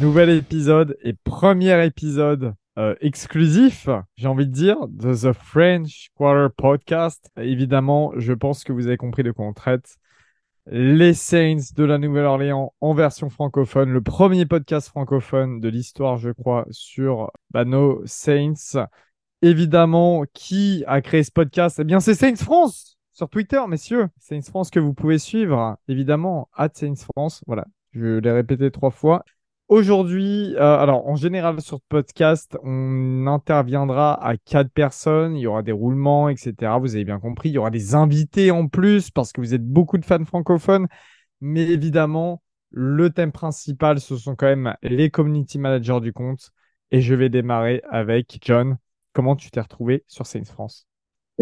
Nouvel épisode et premier épisode euh, exclusif, j'ai envie de dire, de The French Quarter Podcast. Évidemment, je pense que vous avez compris de quoi on traite. Les Saints de la Nouvelle-Orléans en version francophone, le premier podcast francophone de l'histoire, je crois, sur bah, nos Saints. Évidemment, qui a créé ce podcast? Eh bien, c'est Saints France sur Twitter, messieurs. Saints France que vous pouvez suivre, évidemment, at Saints France. Voilà, je l'ai répété trois fois. Aujourd'hui, euh, alors en général sur ce podcast, on interviendra à quatre personnes, il y aura des roulements, etc. Vous avez bien compris, il y aura des invités en plus parce que vous êtes beaucoup de fans francophones. Mais évidemment, le thème principal, ce sont quand même les community managers du compte. Et je vais démarrer avec John. Comment tu t'es retrouvé sur Saints France?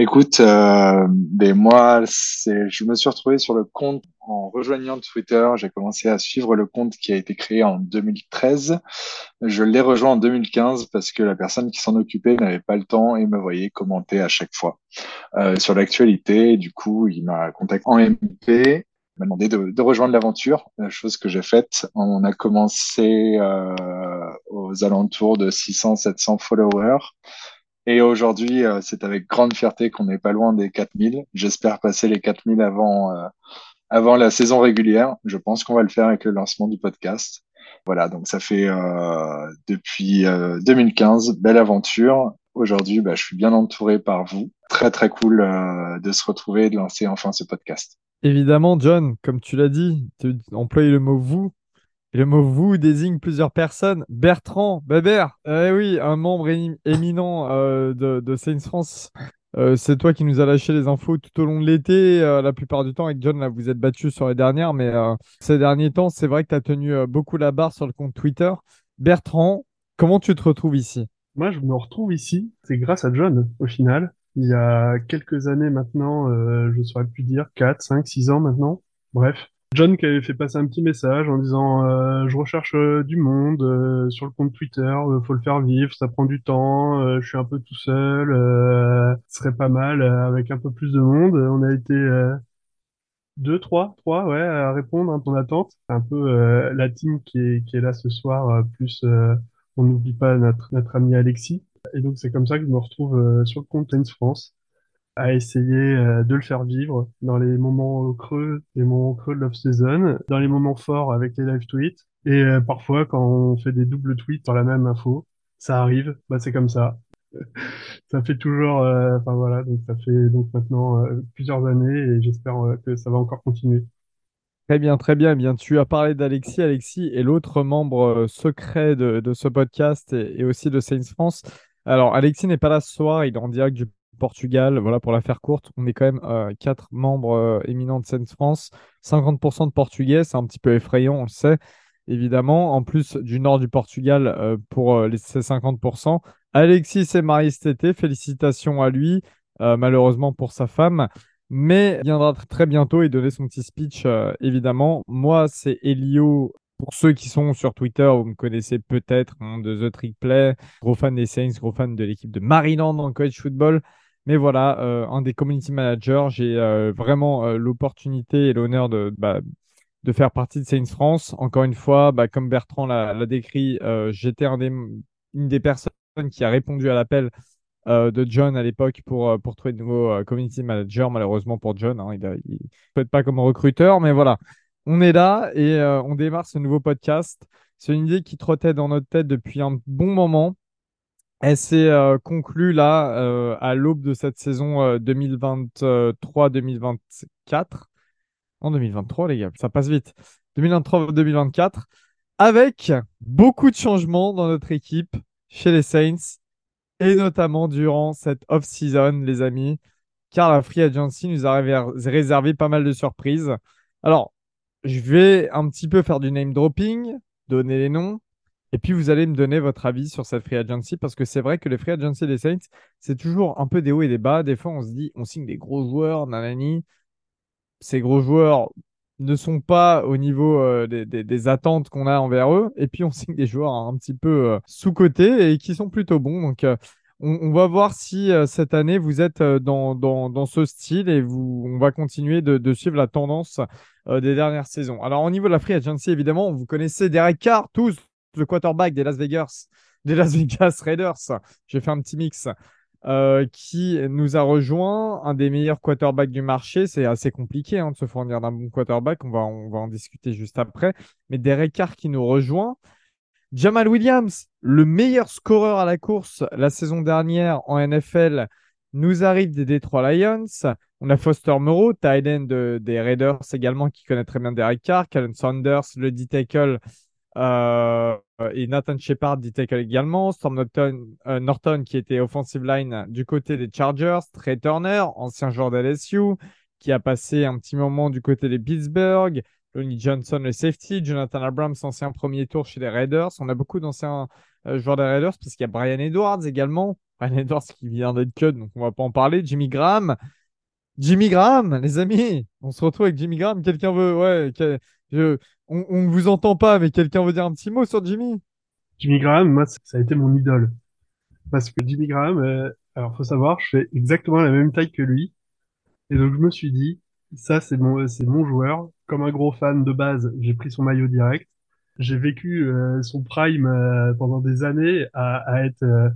Écoute, euh, ben moi, je me suis retrouvé sur le compte en rejoignant Twitter. J'ai commencé à suivre le compte qui a été créé en 2013. Je l'ai rejoint en 2015 parce que la personne qui s'en occupait n'avait pas le temps et me voyait commenter à chaque fois euh, sur l'actualité. Du coup, il m'a contacté en MP m'a demandé de, de rejoindre l'aventure, chose que j'ai faite. On a commencé euh, aux alentours de 600-700 followers. Et aujourd'hui, euh, c'est avec grande fierté qu'on n'est pas loin des 4000. J'espère passer les 4000 avant, euh, avant la saison régulière. Je pense qu'on va le faire avec le lancement du podcast. Voilà, donc ça fait euh, depuis 2015, belle aventure. Aujourd'hui, bah, je suis bien entouré par vous. Très très cool de se retrouver et de lancer enfin ce podcast. Évidemment, John, comme tu l'as dit, tu emploies le mot vous le mot vous désigne plusieurs personnes. Bertrand Bébert, eh oui, un membre éminent euh, de, Saints France. Euh, c'est toi qui nous as lâché les infos tout au long de l'été. Euh, la plupart du temps, avec John, là, vous êtes battu sur les dernières, mais ces derniers temps, c'est vrai que tu as tenu beaucoup la barre sur le compte Twitter. Bertrand, comment tu te retrouves ici? Moi, je me retrouve ici, c'est grâce à John, au final. Il y a quelques années maintenant, je saurais plus dire, 4, 5, 6 ans maintenant. Bref, John qui avait fait passer un petit message en disant euh, je recherche euh, du monde euh, sur le compte Twitter, faut le faire vivre, ça prend du temps, je suis un peu tout seul, ce serait pas mal avec un peu plus de monde. On a été deux, trois, trois, ouais, à répondre à ton attente. C'est un peu la team qui est, qui est là ce soir, plus on n'oublie pas notre, notre ami Alexis. Et donc c'est comme ça que je me retrouve sur le compte Tennis France à essayer euh, de le faire vivre dans les moments creux, les moments creux de l'off-season, dans les moments forts avec les live tweets, et euh, parfois quand on fait des doubles tweets sur la même info, ça arrive, bah c'est comme ça. ça fait toujours, euh, enfin voilà, donc ça fait donc maintenant plusieurs années et j'espère que ça va encore continuer. Très bien, très bien. Eh bien, tu as parlé d'Alexis. Alexis est l'autre membre secret de, de, ce podcast et, et, aussi de Saints France. Alors, Alexis n'est pas là ce soir. Il est en direct du Portugal. Voilà, pour la faire courte, on est quand même euh, quatre membres euh, éminents de Sense France. 50% de Portugais, c'est un petit peu effrayant, on le sait, évidemment. En plus du nord du Portugal euh, pour les, ces 50%. Alexis s'est marié cet été, félicitations à lui, malheureusement pour sa femme. Mais il viendra très bientôt et donner son petit speech, évidemment. Moi, c'est Elio pour ceux qui sont sur Twitter, vous me connaissez peut-être hein, de The Trick Play, gros fan des Saints, gros fan de l'équipe de Maryland en college football. Mais voilà, euh, un des community managers, j'ai euh, vraiment euh, l'opportunité et l'honneur de, bah, de faire partie de Saints France. Encore une fois, bah, comme Bertrand l'a décrit, j'étais une des personnes qui a répondu à l'appel de John à l'époque pour, pour trouver de nouveaux community managers. Malheureusement pour John, hein, il ne souhaite pas comme recruteur, mais voilà. On est là et on démarre ce nouveau podcast. C'est une idée qui trottait dans notre tête depuis un bon moment. Elle s'est euh, conclue là euh, à l'aube de cette saison 2023-2024. Euh, en 2023, les gars, ça passe vite. 2023-2024, avec beaucoup de changements dans notre équipe chez les Saints, et notamment durant cette off-season, les amis, car la Free Agency nous a réservé pas mal de surprises. Alors, je vais un petit peu faire du name dropping, donner les noms, et puis, vous allez me donner votre avis sur cette free agency parce que c'est vrai que les free agency des Saints, c'est toujours un peu des hauts et des bas. Des fois, on se dit, on signe des gros joueurs, nanani. Ces gros joueurs ne sont pas au niveau euh, des, attentes qu'on a envers eux. Et puis, on signe des joueurs un petit peu euh, sous-cotés et qui sont plutôt bons. Donc, euh, on, va voir si cette année, vous êtes dans, dans, ce style et vous, on va continuer de suivre la tendance des dernières saisons. Alors, au niveau de la free agency, évidemment, vous connaissez Derek Carr, tous le quarterback des Las Vegas, Las Vegas Raiders. J'ai fait un petit mix. Euh, qui nous a rejoint, un des meilleurs quarterbacks du marché. C'est assez compliqué hein, de se fournir d'un bon quarterback. On va, on va en discuter juste après. Mais Derek Carr qui nous rejoint. Jamal Williams, le meilleur scoreur à la course la saison dernière en NFL, nous arrive des Detroit Lions. On a Foster Moreau, end des Raiders également, qui connaît très bien Derek Carr. Callan Saunders, le D-tackle euh, et Nathan Shepard dit tackle également. Storm Norton, euh, Norton, qui était offensive line du côté des Chargers. Trey Turner, ancien joueur d'LSU, qui a passé un petit moment du côté des Pittsburgh. Lonnie Johnson, le safety. Jonathan Abrams, ancien premier tour chez les Raiders. On a beaucoup d'anciens euh, joueurs des Raiders parce qu'il y a Brian Edwards également. Brian Edwards qui vient d'être cut, donc on va pas en parler. Jimmy Graham. Jimmy Graham, les amis, on se retrouve avec Jimmy Graham. Quelqu'un veut, ouais, je, on ne vous entend pas, mais quelqu'un veut dire un petit mot sur Jimmy? Jimmy Graham, moi, ça a été mon idole. Parce que Jimmy Graham, euh, alors faut savoir, je fais exactement la même taille que lui. Et donc je me suis dit, ça c'est mon, c'est mon joueur. Comme un gros fan de base, j'ai pris son maillot direct. J'ai vécu euh, son prime euh, pendant des années à, à être euh,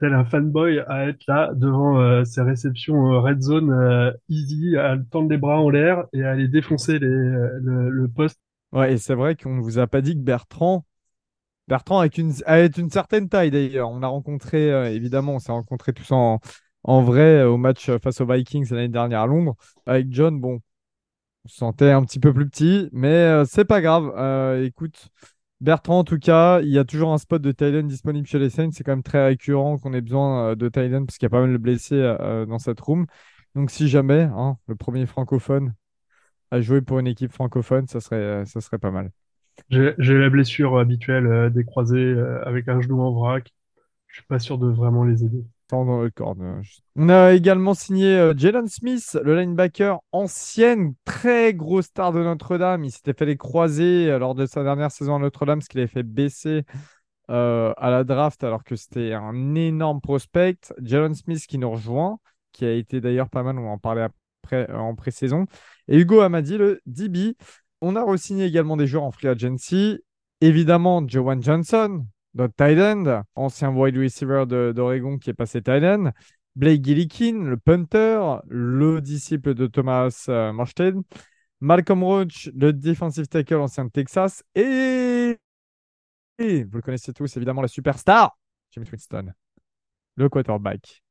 tel un fanboy, à être là devant ses réceptions red zone easy, à tendre les bras en l'air et à aller défoncer les, le, le poste Ouais, et c'est vrai qu'on ne vous a pas dit que Bertrand, Bertrand avec une, certaine taille d'ailleurs. On a rencontré, euh, évidemment, on s'est rencontrés tous en, en vrai euh, au match euh, face aux Vikings l'année dernière à Londres. Avec John, bon, on se sentait un petit peu plus petit, mais c'est pas grave. écoute, Bertrand, en tout cas, il y a toujours un spot de Thailand disponible chez les Saints. C'est quand même très récurrent qu'on ait besoin de Thailand parce qu'il y a pas mal de blessés dans cette room. Donc, si jamais, hein, le premier francophone à jouer pour une équipe francophone, ça serait, ça serait pas mal. J'ai la blessure habituelle euh, des croisés euh, avec un genou en vrac. Je suis pas sûr de vraiment les aider. Dans le On a également signé euh, Jalen Smith, le linebacker, ancienne très grosse star de Notre-Dame. Il s'était fait les croisés lors de sa dernière saison à Notre-Dame, ce qui l'avait fait baisser à la draft alors que c'était un énorme prospect. Jalen Smith qui nous rejoint, qui a été d'ailleurs pas mal, on va en parler en pré-saison. Et Hugo Amadi, le DB. On a re-signé également des joueurs en free agency. Évidemment, Joan Johnson, notre tight end, ancien wide receiver d'Oregon qui est passé tight end. Blake Gillikin, le punter, le disciple de Thomas euh, Malcolm Roach, le defensive tackle ancien de Texas. Et, et vous le connaissez tous, évidemment, la superstar, Jimmy Winston, le quarterback,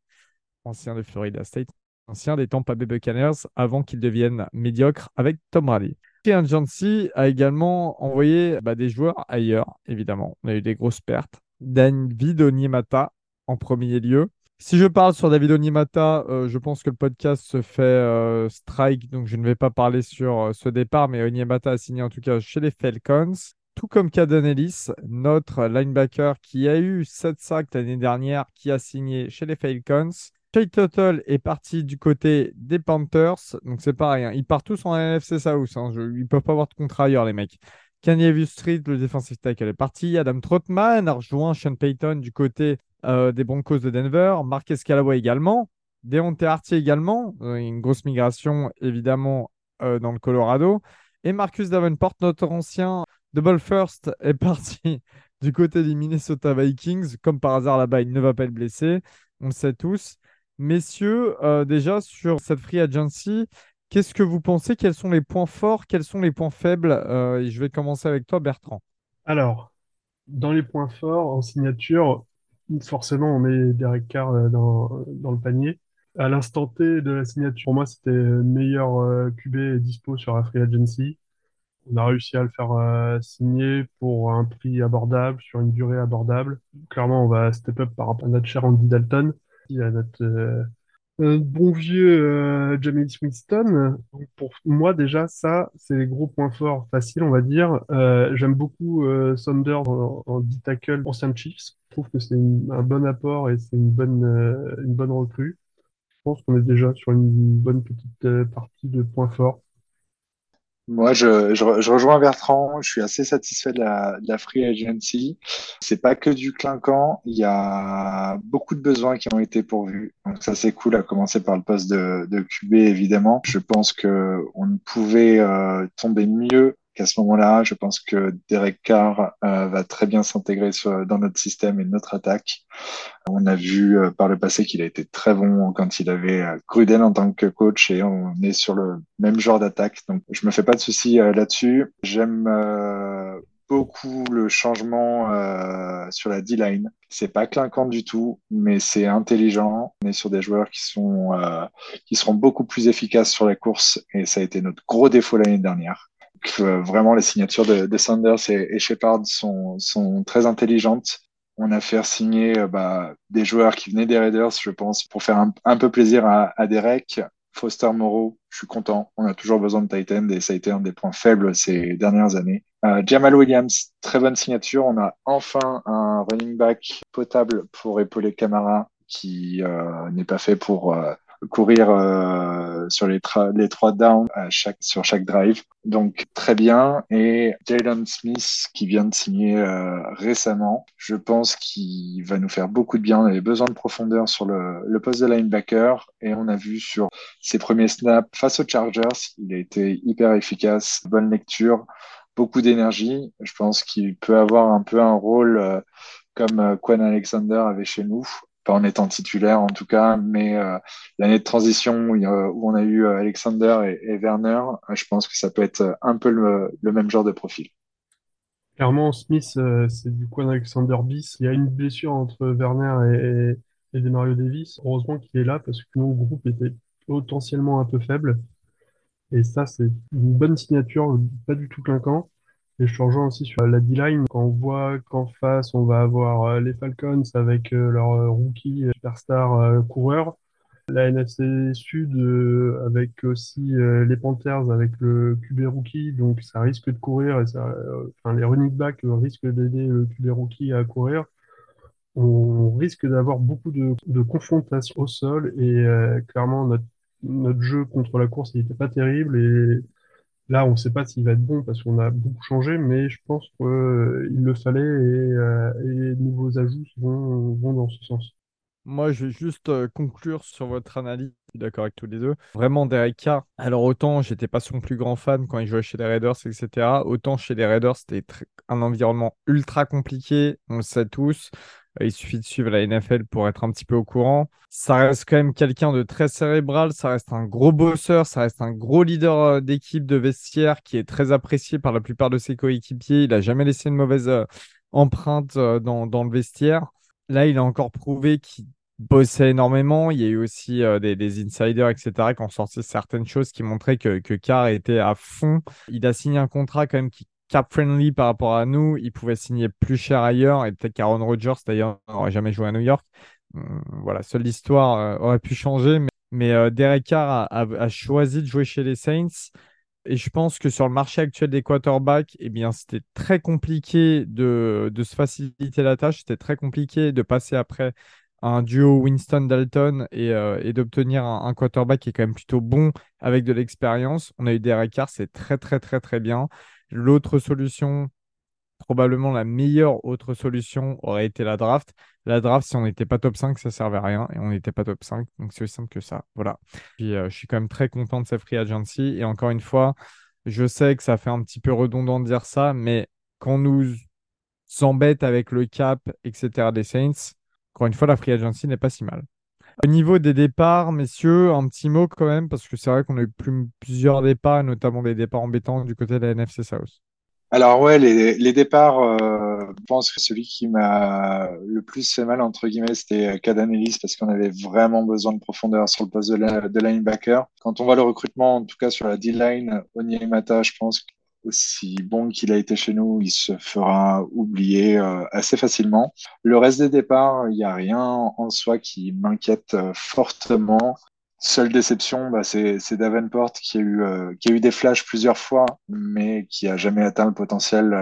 ancien de Florida State ancien des Tampa Bay Buccaneers avant qu'il devienne médiocre avec Tom Brady. Agency a également envoyé bah, des joueurs ailleurs, évidemment. On a eu des grosses pertes. David Onyemata en premier lieu. Si je parle sur David Onyemata, euh, je pense que le podcast se fait euh, strike, donc je ne vais pas parler sur euh, ce départ, mais Onyemata a signé en tout cas chez les Falcons. Tout comme Caden Ellis, notre linebacker qui a eu 7 sacs l'année dernière, qui a signé chez les Falcons. Shay Tuttle est parti du côté des Panthers. Donc c'est pareil, hein. ils partent tous en NFC South. Hein. Je... Ils peuvent pas avoir de contrat ailleurs, les mecs. Kanye Street, le defensive tackle, est parti. Adam Trotman a rejoint Sean Payton du côté euh, des Broncos de Denver. Marquez Callaway également. Deontay Artie également. Euh, une grosse migration, évidemment, euh, dans le Colorado. Et Marcus Davenport, notre ancien double first, est parti du côté des Minnesota Vikings. Comme par hasard, là-bas, il ne va pas être blessé. On le sait tous. Messieurs, euh, déjà sur cette free agency, qu'est-ce que vous pensez? Quels sont les points forts? Quels sont les points faibles? Euh, Je vais commencer avec toi, Bertrand. Alors, dans les points forts, en signature, forcément, on met Derek Carr euh, dans, dans le panier. À l'instant T de la signature, pour moi, c'était meilleur QB dispo sur la free agency. On a réussi à le faire signer pour un prix abordable, sur une durée abordable. Clairement, on va step up par rapport à notre cher Andy Dalton à notre euh, bon vieux euh, Jamie Winston. Pour moi, déjà, ça, c'est les gros points forts faciles, on va dire. Euh, j'aime beaucoup Saunders en, en D-tackle ancien Chiefs. Je trouve que c'est un bon apport et c'est une bonne, une bonne recrue. Je pense qu'on est déjà sur une bonne petite partie de points forts. Moi, je, rejoins Bertrand. Je suis assez satisfait de la, de la free agency. C'est pas que du clinquant. Il y a beaucoup de besoins qui ont été pourvus. Donc ça, c'est cool. À commencer par le poste de, de QB, évidemment. Je pense que on ne pouvait euh, tomber mieux qu'à ce moment-là, je pense que Derek Carr euh, va très bien s'intégrer dans notre système et notre attaque. On a vu euh, par le passé qu'il a été très bon quand il avait euh, Gruden en tant que coach et on est sur le même genre d'attaque. Donc, je me fais pas de soucis là-dessus. J'aime beaucoup le changement euh, sur la D-line. C'est pas clinquant du tout, mais c'est intelligent. On est sur des joueurs euh, qui seront beaucoup plus efficaces sur la course et ça a été notre gros défaut l'année dernière. Euh, vraiment, les signatures de, de Sanders et, Shepard sont sont très intelligentes. On a fait signer euh, bah, des joueurs qui venaient des Raiders, je pense, pour faire un, peu plaisir à, à Derek. Foster Moreau, je suis content. On a toujours besoin de Titan et ça a été un des points faibles ces dernières années. Euh, Jamal Williams, très bonne signature. On a enfin un running back potable pour épauler Camara qui n'est pas fait pour courir euh, sur les, les trois downs à chaque, sur chaque drive. Donc très bien. Et Jalen Smith qui vient de signer euh, récemment, je pense qu'il va nous faire beaucoup de bien. On avait besoin de profondeur sur le, le poste de linebacker et on a vu sur ses premiers snaps face aux Chargers, il a été hyper efficace, bonne lecture, beaucoup d'énergie. Je pense qu'il peut avoir un peu un rôle euh, comme Quan Alexander avait chez nous, pas en étant titulaire en tout cas, mais euh, l'année de transition où, où, on a eu euh, Alexander et, et Werner, euh, je pense que ça peut être un peu le, le même genre de profil. Clairement, Smith, euh, c'est du coin Alexander bis. Il y a une blessure entre Werner et, et, et Mario Davis. Heureusement qu'il est là parce que mon groupe était potentiellement un peu faible. Et ça, c'est une bonne signature, pas du tout clinquant. Et je aussi sur la D-line. Quand on voit qu'en face, on va avoir euh, les Falcons avec euh, leur euh, rookie superstar coureur. La NFC Sud avec aussi les Panthers avec le QB rookie. Donc ça risque de courir. Enfin, les running backs risquent d'aider le QB rookie à courir. On risque d'avoir beaucoup de, confrontations au sol. Et clairement, notre, jeu contre la course, n'était pas terrible. Là, on ne sait pas s'il va être bon parce qu'on a beaucoup changé, mais je pense qu'il euh, le fallait et, euh, et, les nouveaux ajouts vont, vont dans ce sens. Moi, je vais juste euh, conclure sur votre analyse. Je suis d'accord avec tous les deux. Vraiment, Derek Carr. Alors, autant j'étais pas son plus grand fan quand il jouait chez les Raiders, etc. Autant chez les Raiders, c'était un environnement ultra compliqué. On le sait tous. Il suffit de suivre la NFL pour être un petit peu au courant. Ça reste quand même quelqu'un de très cérébral, ça reste un gros bosseur, ça reste un gros leader euh, d'équipe de vestiaire qui est très apprécié par la plupart de ses coéquipiers. Il n'a jamais laissé une mauvaise euh, empreinte euh, dans, le vestiaire. Là, il a encore prouvé qu'il bossait énormément. Il y a eu aussi des, des, insiders, etc., qui ont sorti certaines choses qui montraient que, que Carr était à fond. Il a signé un contrat quand même qui cap-friendly par rapport à nous. Il pouvait signer plus cher ailleurs et peut-être qu'Aaron Rodgers, d'ailleurs, n'aurait jamais joué à New York. Hum, voilà, seule l'histoire euh, aurait pu changer. Mais, euh, Derek Carr a, choisi de jouer chez les Saints. Et je pense que sur le marché actuel des quarterbacks, eh bien, c'était très compliqué de, de se faciliter la tâche. C'était très compliqué de passer après un duo Winston-Dalton et, euh, d'obtenir un, un, quarterback qui est quand même plutôt bon avec de l'expérience. On a eu Derek Carr, c'est très, très, très, très bien. L'autre solution, probablement la meilleure autre solution aurait été la draft. La draft, si on n'était pas top 5, ça servait à rien et on n'était pas top 5. Donc c'est aussi simple que ça. Voilà. Puis euh, je suis quand même très content de cette free agency. Et encore une fois, je sais que ça fait un petit peu redondant de dire ça, mais quand nous embête avec le cap, etc. des Saints, encore une fois, la free agency n'est pas si mal. Au niveau des départs, messieurs, un petit mot quand même, parce que c'est vrai qu'on a eu plus, plusieurs départs, notamment des départs embêtants du côté de la NFC South. Alors ouais, les, départs, euh, je pense que celui qui m'a le plus fait mal, entre guillemets, c'était Cadan Ellis, parce qu'on avait vraiment besoin de profondeur sur le poste de linebacker. Quand on voit le recrutement, en tout cas sur la D-line, Onyemata, je pense aussi bon qu'il a été chez nous, il se fera oublier euh, assez facilement. Le reste des départs, il n'y a rien en soi qui m'inquiète euh, fortement. Seule déception, bah, c'est Davenport qui a, eu, euh, qui a eu des flashs plusieurs fois, mais qui a jamais atteint le potentiel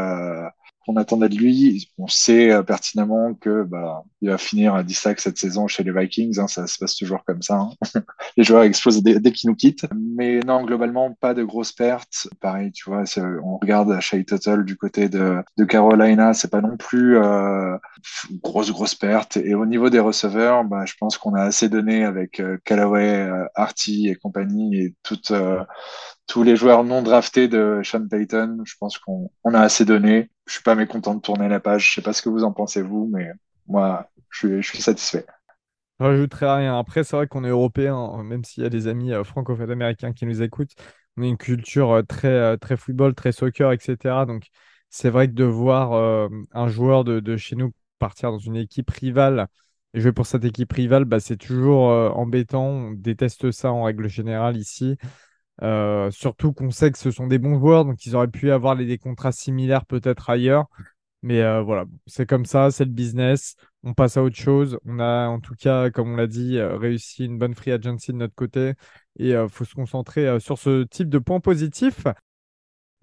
qu'on attendait de lui. On sait euh, pertinemment que bah, il va finir à 10 sacs cette saison chez les Vikings. Hein, ça se passe toujours comme ça. Hein. les joueurs explosent dès, qu'ils nous quittent. Mais non, globalement, pas de grosses pertes. Pareil, tu vois, on regarde Shea Tuttle du côté de, de Carolina, c'est pas non plus euh, grosse grosse perte. Et au niveau des receveurs, bah, je pense qu'on a assez donné avec euh, Callaway, euh, Artie et compagnie et toutes euh, tous les joueurs non draftés de Sean Payton. Je pense qu'on a assez donné. Je suis pas mécontent de tourner la page. Je sais pas ce que vous en pensez vous, mais moi, je suis, satisfait. Je rajouterai rien. Après, c'est vrai qu'on est européen, même s'il y a des amis euh, francophones américains qui nous écoutent. On a une culture euh, très, euh, très football, très soccer, etc. Donc, c'est vrai que de voir un joueur de, chez nous partir dans une équipe rivale et jouer pour cette équipe rivale, bah, c'est toujours embêtant. On déteste ça en règle générale ici. Euh, surtout qu'on sait que ce sont des bons joueurs, donc ils auraient pu avoir des contrats similaires peut-être ailleurs. Mais euh, voilà, c'est comme ça, c'est le business. On passe à autre chose. On a en tout cas, comme on l'a dit, euh, réussi une bonne free agency de notre côté. Et il faut se concentrer sur ce type de points positifs.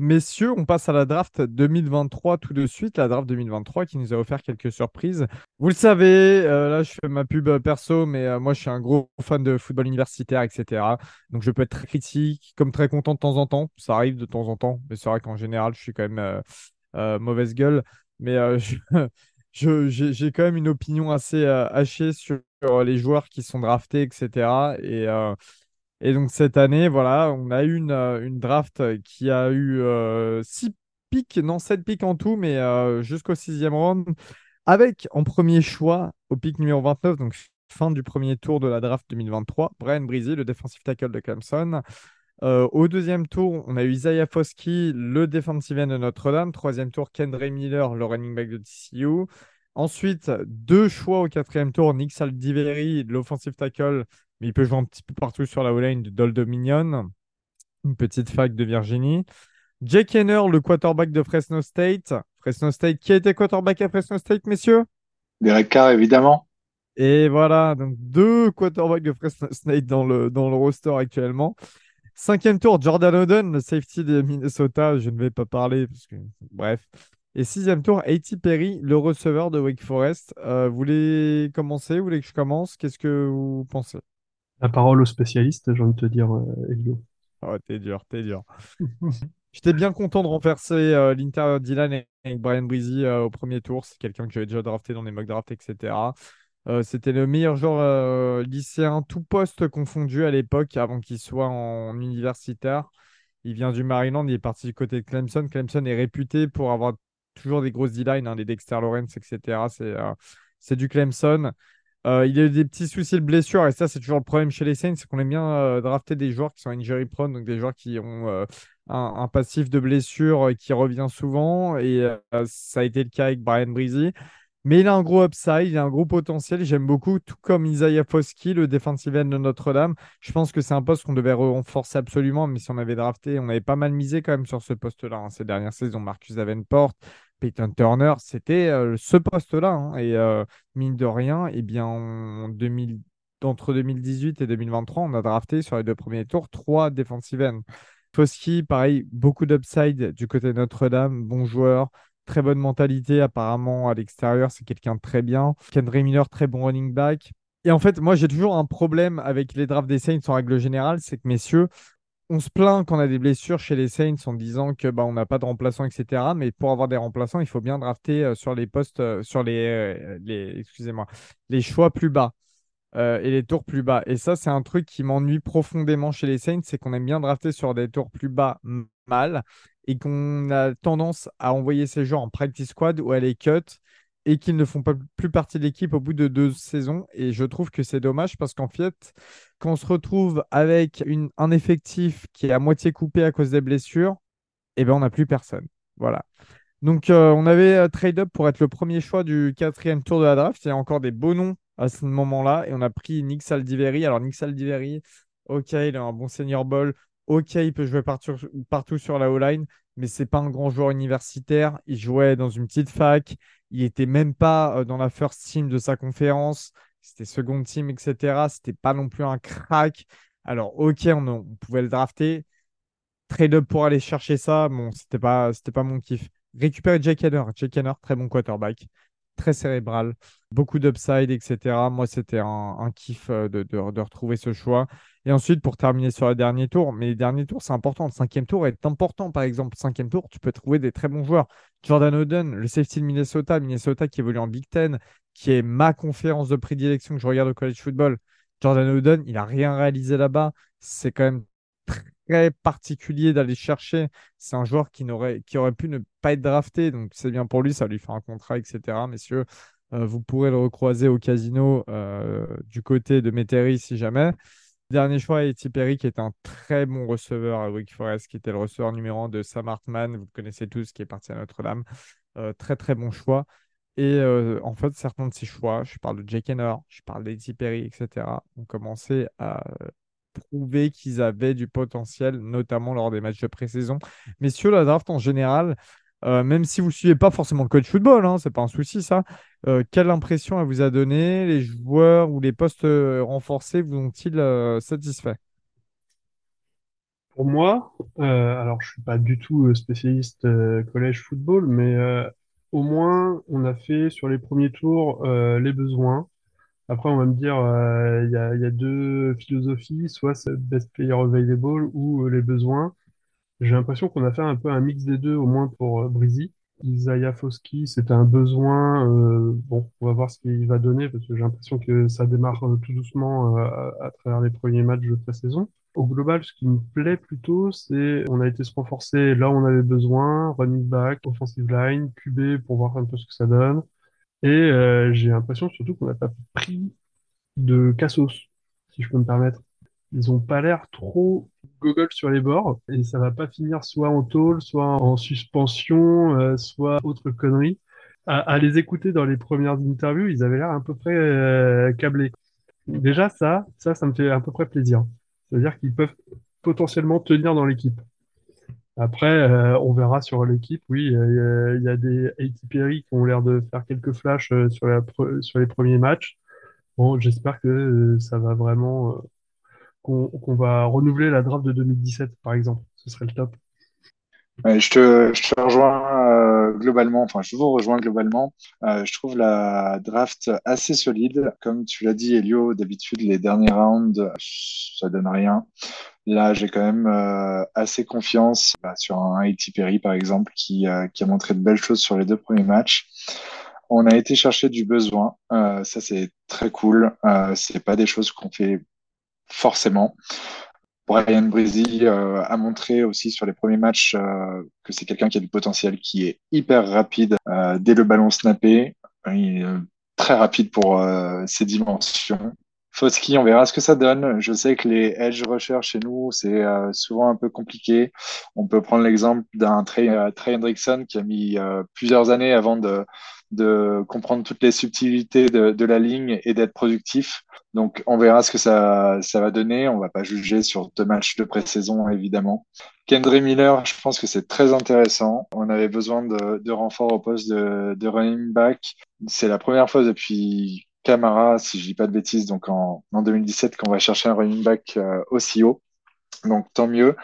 Messieurs, on passe à la draft 2023 tout de suite, la draft 2023 qui nous a offert quelques surprises. Vous le savez, euh, là je fais ma pub perso, mais euh, moi je suis un gros fan de football universitaire, etc. Donc je peux être très critique, comme très content de temps en temps. Ça arrive de temps en temps, mais c'est vrai qu'en général je suis quand même euh, mauvaise gueule. Mais j'ai quand même une opinion assez hachée sur les joueurs qui sont draftés, etc. Et et donc cette année, voilà, on a eu une, euh, draft qui a eu euh, six pics, non sept pics en tout, mais euh, jusqu'au sixième round, avec en premier choix au pic numéro 29, donc fin du premier tour de la draft 2023, Brian Breezy, le defensive tackle de Clemson. au deuxième tour, on a eu Isaiah Foskey, le defensive end de Notre-Dame. Troisième tour, Kendra Miller, le running back de TCU. Ensuite, deux choix au quatrième tour, Nick Saldiveri, l'offensive tackle mais il peut jouer un petit peu partout sur la O-line de Dol Dominion, une petite fac de Virginie. Jake Henner, le quarterback de Fresno State. Fresno State, qui a été quarterback à Fresno State, messieurs? Derek Carr, évidemment. Et voilà, donc deux quarterbacks de Fresno State dans le, dans le roster actuellement. Cinquième tour, Jordan Oden, le safety de Minnesota. Je ne vais pas parler parce que, bref. Et sixième tour, A.T. Perry, le receveur de Wake Forest. Euh, vous voulez commencer? Vous voulez que je commence? Qu'est-ce que vous pensez? La parole aux spécialistes, j'ai envie de te dire, euh, Elio. Oh, t'es dur, t'es dur. J'étais bien content de renverser euh, l'Inter Dylan avec Brian Breezy euh, au premier tour. C'est quelqu'un que j'avais déjà drafté dans les mock drafts, etc. C'était le meilleur joueur lycéen, tout poste confondu à l'époque, avant qu'il soit en universitaire. Il vient du Maryland, il est parti du côté de Clemson. Clemson est réputé pour avoir toujours des grosses D-line, hein, les Dexter Lawrence, etc. C'est du Clemson. Euh, il a eu des petits soucis de blessure et ça, c'est toujours le problème chez les Saints, c'est qu'on aime bien euh, drafter des joueurs qui sont injury prone, donc des joueurs qui ont euh, un, passif de blessure qui revient souvent et ça a été le cas avec Brian Breezy. Mais il a un gros upside, il a un gros potentiel, j'aime beaucoup, tout comme Isaiah Foskey, le defensive end de Notre-Dame. Je pense que c'est un poste qu'on devait renforcer absolument, mais si on avait drafté, on avait pas mal misé quand même sur ce poste-là hein, ces dernières saisons. Marcus Davenport, Peyton Turner, c'était euh, ce poste-là. Hein. et euh, mine de rien, eh bien, entre 2018 et 2023, on a drafté sur les deux premiers tours trois defensive ends. Foski, pareil, beaucoup d'upside du côté Notre-Dame, bon joueur, très bonne mentalité apparemment à l'extérieur, c'est quelqu'un de très bien. Kendra Miller, très bon running back. Et en fait, moi, j'ai toujours un problème avec les drafts des Saints en règle générale, c'est que, messieurs, on se plaint qu'on a des blessures chez les Saints en disant que bah, on n'a pas de remplaçants, etc. Mais pour avoir des remplaçants, il faut bien drafter euh, sur les postes, euh, sur les, euh, les excusez-moi, les choix plus bas et les tours plus bas. Et ça, c'est un truc qui m'ennuie profondément chez les Saints, c'est qu'on aime bien drafter sur des tours plus bas mal et qu'on a tendance à envoyer ces joueurs en practice squad ou à les cut et qu'ils ne font pas plus partie de l'équipe au bout de deux saisons. Et je trouve que c'est dommage parce qu'en fait, quand on se retrouve avec un effectif qui est à moitié coupé à cause des blessures, eh ben, on n'a plus personne. Voilà. Donc, euh, on avait euh, trade-up pour être le premier choix du quatrième tour de la draft. Il y a encore des beaux noms à ce moment-là. Et on a pris Nick Saldiveri. Alors, Nick Saldiveri, OK, il a un bon senior ball. OK, il peut jouer partout, partout sur la O-line, mais c'est pas un grand joueur universitaire. Il jouait dans une petite fac. Il n'était même pas euh, dans la first team de sa conférence. C'était second team, etc. C'était pas non plus un crack. Alors, ok, on, pouvait le drafter. Trade up pour aller chercher ça, bon, c'était pas, pas mon kiff. récupérer Jake Henner. Jake Henner, très bon quarterback, très cérébral, beaucoup d'upside, etc. Moi, c'était un, kiff euh, de, retrouver ce choix. Et ensuite, pour terminer sur le dernier tour, mais les derniers tours, c'est important. Le cinquième tour est important, par exemple. Cinquième tour, tu peux trouver des très bons joueurs. Jordan Oden, le safety de Minnesota, Minnesota qui évolue en Big Ten, qui est ma conférence de prédilection que je regarde au college football. Jordan Oden, il n'a rien réalisé là-bas. C'est quand même particulier d'aller chercher. C'est un joueur qui, n'aurait, qui aurait pu ne pas être drafté, donc c'est bien pour lui, ça lui fait un contrat, etc. Messieurs, euh, vous pourrez le recroiser au casino euh, du côté de Métairie si jamais. Dernier choix, Eti Perry, qui est un très bon receveur à Wake Forest, qui était le receveur numéro 1 de Sam Hartman, vous connaissez tous, qui est parti à Notre-Dame. Euh, très très bon choix. Et en fait, certains de ces choix, je parle de Jake Henner, je parle d'Eti Perry, etc., ont commencé à prouvé qu'ils avaient du potentiel, notamment lors des matchs de pré-saison. Messieurs, la draft en général, euh, même si vous ne suivez pas forcément le coach football, hein, c'est pas un souci ça, euh, quelle impression elle vous a donné? Les joueurs ou les postes euh, renforcés vous ont-ils satisfait Pour moi, alors je suis pas du tout spécialiste collège football, mais au moins on a fait sur les premiers tours les besoins. Après, on va me dire, euh, il y a, deux philosophies, soit c'est best player available ou euh, les besoins. J'ai l'impression qu'on a fait un peu un mix des deux, au moins pour euh, Breezy. Isaiah Foskey, c'était un besoin. bon, on va voir ce qu'il va donner parce que j'ai l'impression que ça démarre euh, tout doucement à, travers les premiers matchs de pré-saison. Au global, ce qui me plaît plutôt, c'est on a été se renforcer là où on avait besoin, running back, offensive line, QB pour voir un peu ce que ça donne. Et euh, j'ai l'impression surtout qu'on n'a pas pris de Cassos, si je peux me permettre. Ils ont pas l'air trop gogol sur les bords et ça va pas finir soit en tôle, soit en suspension, euh, soit autre connerie. À, à les écouter dans les premières interviews, ils avaient l'air à peu près euh, câblés. Déjà ça, ça, ça me fait à peu près plaisir. C'est-à-dire qu'ils peuvent potentiellement tenir dans l'équipe. Après, euh, on verra sur l'équipe. Oui, il y a des ATPRI qui ont l'air de faire quelques flashs euh, sur les premiers matchs. Bon, j'espère que euh, ça va vraiment, qu'on qu'on va renouveler la draft de 2017, par exemple. Ce serait le top. Je te, je te rejoins euh, globalement, enfin je vous rejoins globalement. Euh, je trouve la draft assez solide. Comme tu l'as dit, Elio, d'habitude les derniers rounds, ça donne rien. Là, j'ai quand même euh, assez confiance bah, sur un A.T. Perry, par exemple, qui, euh, qui a montré de belles choses sur les deux premiers matchs. On a été chercher du besoin. Euh, ça, c'est très cool. Euh, c'est pas des choses qu'on fait forcément. Brian Breezy euh, a montré aussi sur les premiers matchs euh, que c'est quelqu'un qui a du potentiel, qui est hyper rapide euh, dès le ballon snappé. Euh, très rapide pour ses dimensions. Foskey, on verra ce que ça donne. Je sais que les edge rushers chez nous, c'est souvent un peu compliqué. On peut prendre l'exemple d'un Trey, Trey Hendrickson qui a mis plusieurs années avant de, de comprendre toutes les subtilités de, de la ligne et d'être productif. Donc, on verra ce que ça, ça va donner. On va pas juger sur deux matchs de pré-saison, évidemment. Kendry Miller, je pense que c'est très intéressant. On avait besoin de, de renforts au poste de, de running back. C'est la première fois depuis Camara, si je dis pas de bêtises, donc en, en 2017, qu'on va chercher un running back euh, aussi haut. Donc, tant mieux.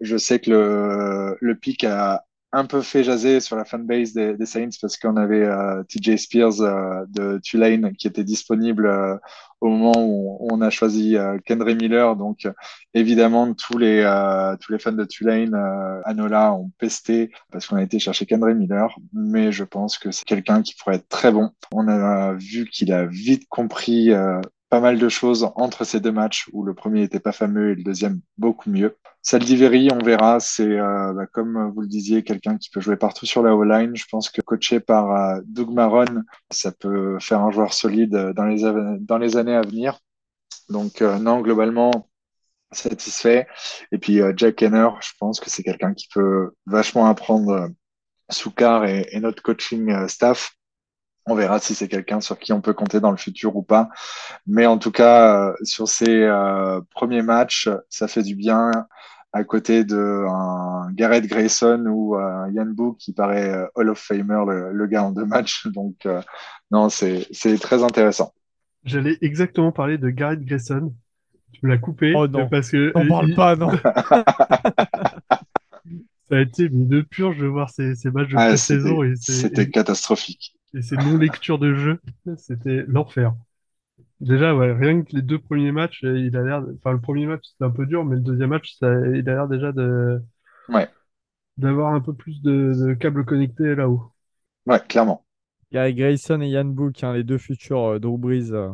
Je sais que le, le pic a un peu fait jaser sur la fanbase des, des Saints parce qu'on avait euh, TJ Spears euh, de Tulane qui était disponible euh, au moment où on a choisi euh, Kendry Miller. Donc évidemment tous les euh, tous les fans de Tulane euh, à Nola ont pesté parce qu'on a été chercher Kendry Miller, mais je pense que c'est quelqu'un qui pourrait être très bon. On a vu qu'il a vite compris pas mal de choses entre ces deux matchs où le premier était pas fameux et le deuxième beaucoup mieux. Saldiveri, on verra, c'est euh, bah, comme vous le disiez, quelqu'un qui peut jouer partout sur la O-line. Je pense que coaché par euh, Doug Marron, ça peut faire un joueur solide dans les, dans les années à venir. Donc euh, non, globalement satisfait. Et puis euh, Jack Henner, je pense que c'est quelqu'un qui peut vachement apprendre euh, Soukar et, et notre coaching euh, staff. On verra si c'est quelqu'un sur qui on peut compter dans le futur ou pas. Mais en tout cas, euh, sur ces euh, premiers matchs, ça fait du bien à côté de un Garrett Grayson ou un Yann Book qui paraît euh, Hall of Famer, le, le gars en deux matchs. Donc, euh, non, c'est, c'est très intéressant. J'allais exactement parler de Garrett Grayson. Tu me l'as coupé Oh euh, non, parce que euh, parle pas, non. Ça a été une purge de voir ces, ces matchs de Ah, ces, c'était catastrophique. Et, ces non-lectures de jeu. C'était l'enfer. Déjà, ouais, rien que les deux premiers matchs, euh, il a l'air, enfin, le premier match, c'était un peu dur, mais le deuxième match, ça, il a l'air déjà de, Ouais, d'avoir un peu plus de, de câbles connectés là-haut. ouais, clairement. Gary Grayson et Yann Book, hein, les deux futurs euh, Drew Brees. euh,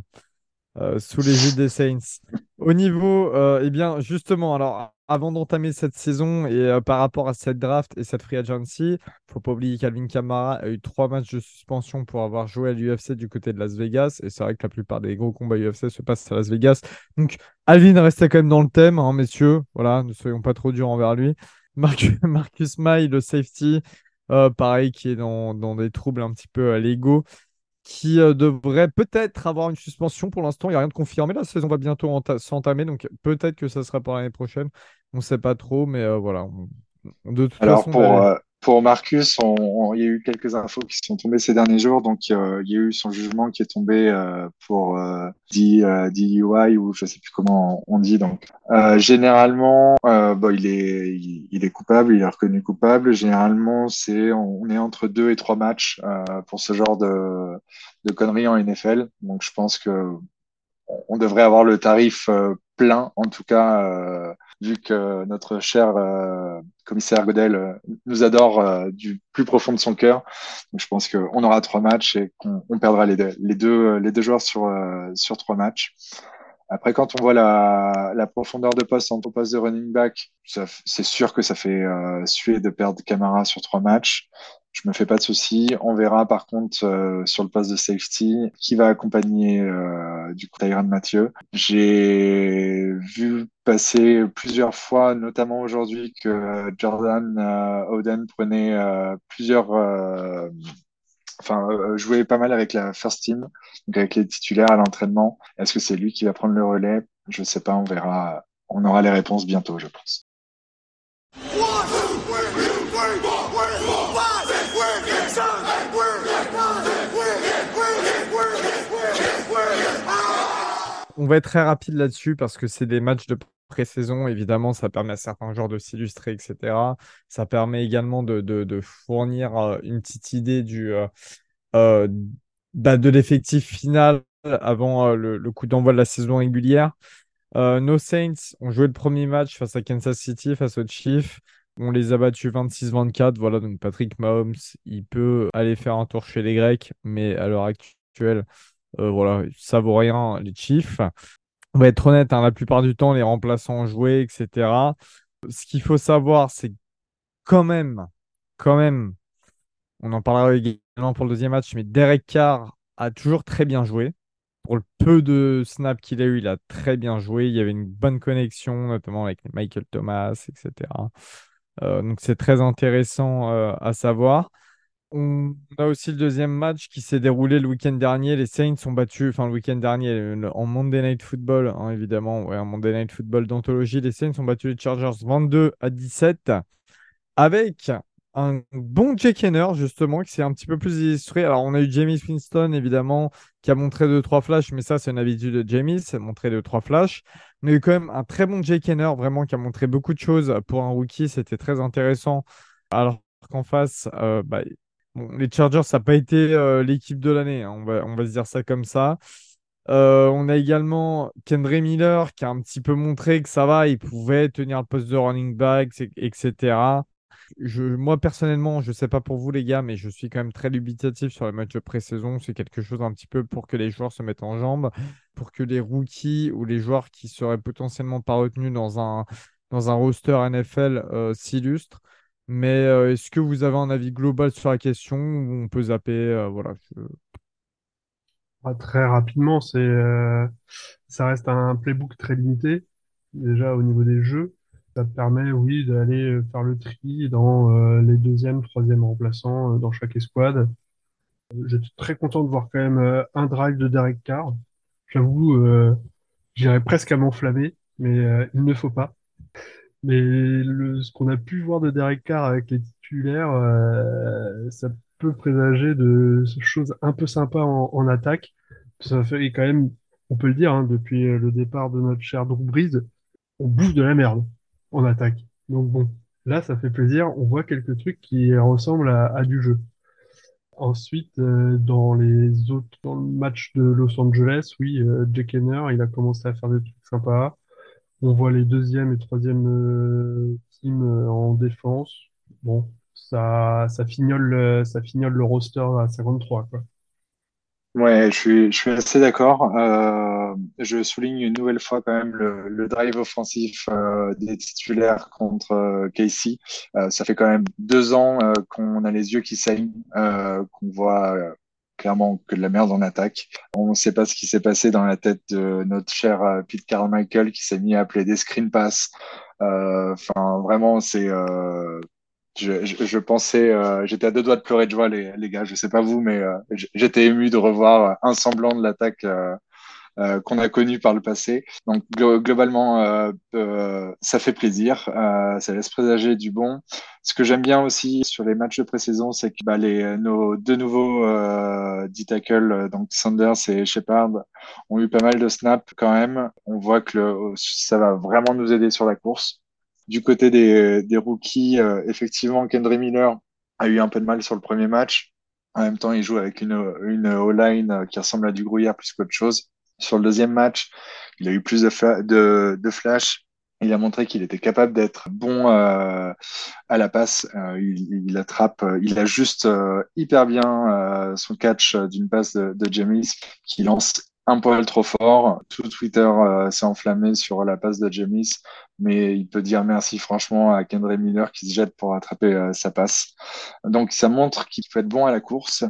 euh, sous l'égide des Saints. Au niveau, euh, eh bien, justement, alors avant d'entamer cette saison et euh, par rapport à cette draft et cette free agency, faut pas oublier qu'Alvin Kamara a eu trois matchs de suspension pour avoir joué à l'UFC du côté de Las Vegas. Et c'est vrai que la plupart des gros combats UFC se passent à Las Vegas. Donc, Alvin restait quand même dans le thème, hein, messieurs. Voilà, ne soyons pas trop durs envers lui. Marcus, May, le safety, pareil, qui est dans, dans des troubles un petit peu à l'ego qui euh, devrait peut-être avoir une suspension. Pour l'instant, il n'y a rien de confirmé. La saison va bientôt enta- s'entamer, donc peut-être que ça sera pour l'année prochaine. On ne sait pas trop, mais euh, voilà. De toute Alors façon, pour, euh, pour Marcus, on- on- il y a eu quelques infos qui sont tombées ces derniers jours. Donc euh, il y a eu son jugement qui est tombé euh, pour euh, D- euh, DUI ou je sais plus comment on dit. Donc euh, généralement, euh, bon, il est il, est coupable, il est reconnu coupable. Généralement, c'est on, est entre deux et trois matchs pour ce genre de de conneries en NFL. Donc je pense que on devrait avoir le tarif euh, plein, en tout cas, euh, vu que notre cher euh, commissaire Godel euh, nous adore euh, du plus profond de son cœur. Donc, je pense qu'on aura trois matchs et qu'on on perdra les deux, les deux, joueurs sur, euh, sur trois matchs. Après, quand on voit la, profondeur de poste en poste de running back, c'est sûr que ça fait euh, suer de perdre Camara sur trois matchs. Je me fais pas de soucis. On verra par contre euh, sur le poste de safety qui va accompagner euh, du coup Tyrann Mathieu. J'ai vu passer plusieurs fois, notamment aujourd'hui, que Jordan euh, Oden prenait euh, plusieurs, euh, enfin euh, jouait pas mal avec la first team, donc avec les titulaires à l'entraînement. Est-ce que c'est lui qui va prendre le relais? Je sais pas, on verra. On aura les réponses bientôt, je pense. On va être très rapide là-dessus parce que c'est des matchs de pré-saison. Évidemment, ça permet à certains joueurs de s'illustrer, etc. Ça permet également de, fournir euh, une petite idée du, euh, euh, bah, de l'effectif final avant le, le coup d'envoi de la saison régulière. Nos Saints ont joué le premier match face à Kansas City, face aux Chiefs. On les a battus 26-24. Voilà, donc Patrick Mahomes, il peut aller faire un tour chez les Grecs, mais à l'heure actuelle, voilà, ça vaut rien, les Chiefs. On va être honnête, hein, la plupart du temps, les remplaçants ont joué, etc. Ce qu'il faut savoir, c'est quand même, quand même, on en parlera également pour le deuxième match, mais Derek Carr a toujours très bien joué. Pour le peu de snaps qu'il a eu, il a très bien joué. Il y avait une bonne connexion, notamment avec Michael Thomas, etc. Euh, donc c'est très intéressant euh, à savoir. On a aussi le deuxième match qui s'est déroulé le week-end dernier. Les Saints ont battu, enfin le week-end dernier, en Monday Night Football, hein, évidemment, ouais, en Monday Night Football d'anthologie. Les Saints ont battu les Chargers 22 à 17 avec un bon Jake Henner, justement, qui s'est un petit peu plus illustré. Alors, on a eu Jamie Winston, évidemment, qui a montré deux, trois flashs, mais ça, c'est une habitude de Jamie, c'est montrer deux, trois flashs. On a quand même un très bon Jake Henner, vraiment, qui a montré beaucoup de choses pour un rookie. C'était très intéressant. Alors qu'en face, euh, bah, les Chargers, ça n'a pas été euh, l'équipe de l'année, hein, on va, on va se dire ça comme ça. Euh, on a également Kendre Miller qui a un petit peu montré que ça va, il pouvait tenir le poste de running back, etc. Je, moi, personnellement, je ne sais pas pour vous, les gars, mais je suis quand même très dubitatif sur les matchs de pré-saison. C'est quelque chose un petit peu pour que les joueurs se mettent en jambes, pour que les rookies ou les joueurs qui seraient potentiellement pas retenus dans un, dans un roster NFL euh, s'illustrent. Mais euh, est-ce que vous avez un avis global sur la question on peut zapper euh, voilà, très rapidement, c'est, euh, ça reste un playbook très limité, déjà au niveau des jeux. Ça permet, oui, d'aller faire le tri dans les deuxièmes, troisièmes remplaçants dans chaque escouade. J'étais très content de voir quand même un drive de Derek Carr. J'avoue, j'irais presque à m'enflammer, mais il ne faut pas. Mais le, ce qu'on a pu voir de Derek Carr avec les titulaires, euh, ça peut présager de choses un peu sympas en, attaque. Ça fait quand même, on peut le dire, hein, depuis le départ de notre cher Drew Brees, on bouffe de la merde en attaque. Donc bon, Là, ça fait plaisir. On voit quelques trucs qui ressemblent à, du jeu. Ensuite, euh, dans les autres, dans le match de Los Angeles, oui, euh, Jake Henner, il a commencé à faire des trucs sympas. On voit les deuxième et troisième euh, teams euh, en défense. Bon, ça, ça fignole, euh, le roster à 53, quoi. Ouais, je suis, je suis assez d'accord. Je souligne une nouvelle fois quand même le, drive offensif des titulaires contre Casey. Ça fait quand même deux ans qu'on a les yeux qui saignent, qu'on voit clairement que de la merde en attaque. On ne sait pas ce qui s'est passé dans la tête de notre cher euh, Pete Carmichael qui s'est mis à appeler des screen pass. Euh, Enfin, vraiment, c'est euh, je, je, je pensais, euh, j'étais à deux doigts de pleurer de joie, les, les gars. Je sais pas vous, mais euh, j'étais ému de revoir un semblant de l'attaque euh, qu'on a connu par le passé. Donc glo- globalement, euh, euh, ça fait plaisir, ça laisse présager du bon. Ce que j'aime bien aussi sur les matchs de pré-saison, c'est que bah, les nos deux nouveaux euh, D-tackle, euh, donc Sanders et Shepard, ont eu pas mal de snaps quand même. On voit que le, ça va vraiment nous aider sur la course. Du côté des, des rookies, euh, effectivement, Kendry Miller a eu un peu de mal sur le premier match. En même temps, il joue avec une, une O-line qui ressemble à du Gruyère plus qu'autre chose. Sur le deuxième match, il a eu plus de, de, flash. Il a montré qu'il était capable d'être bon euh, à la passe. Euh, il, attrape, euh, il a juste euh, hyper bien son catch d'une passe de, de qui lance un poil trop fort. Tout Twitter euh, s'est enflammé sur la passe de James, mais il peut dire merci franchement à Kendra Miller qui se jette pour attraper euh, sa passe. Donc ça montre qu'il peut être bon à la course.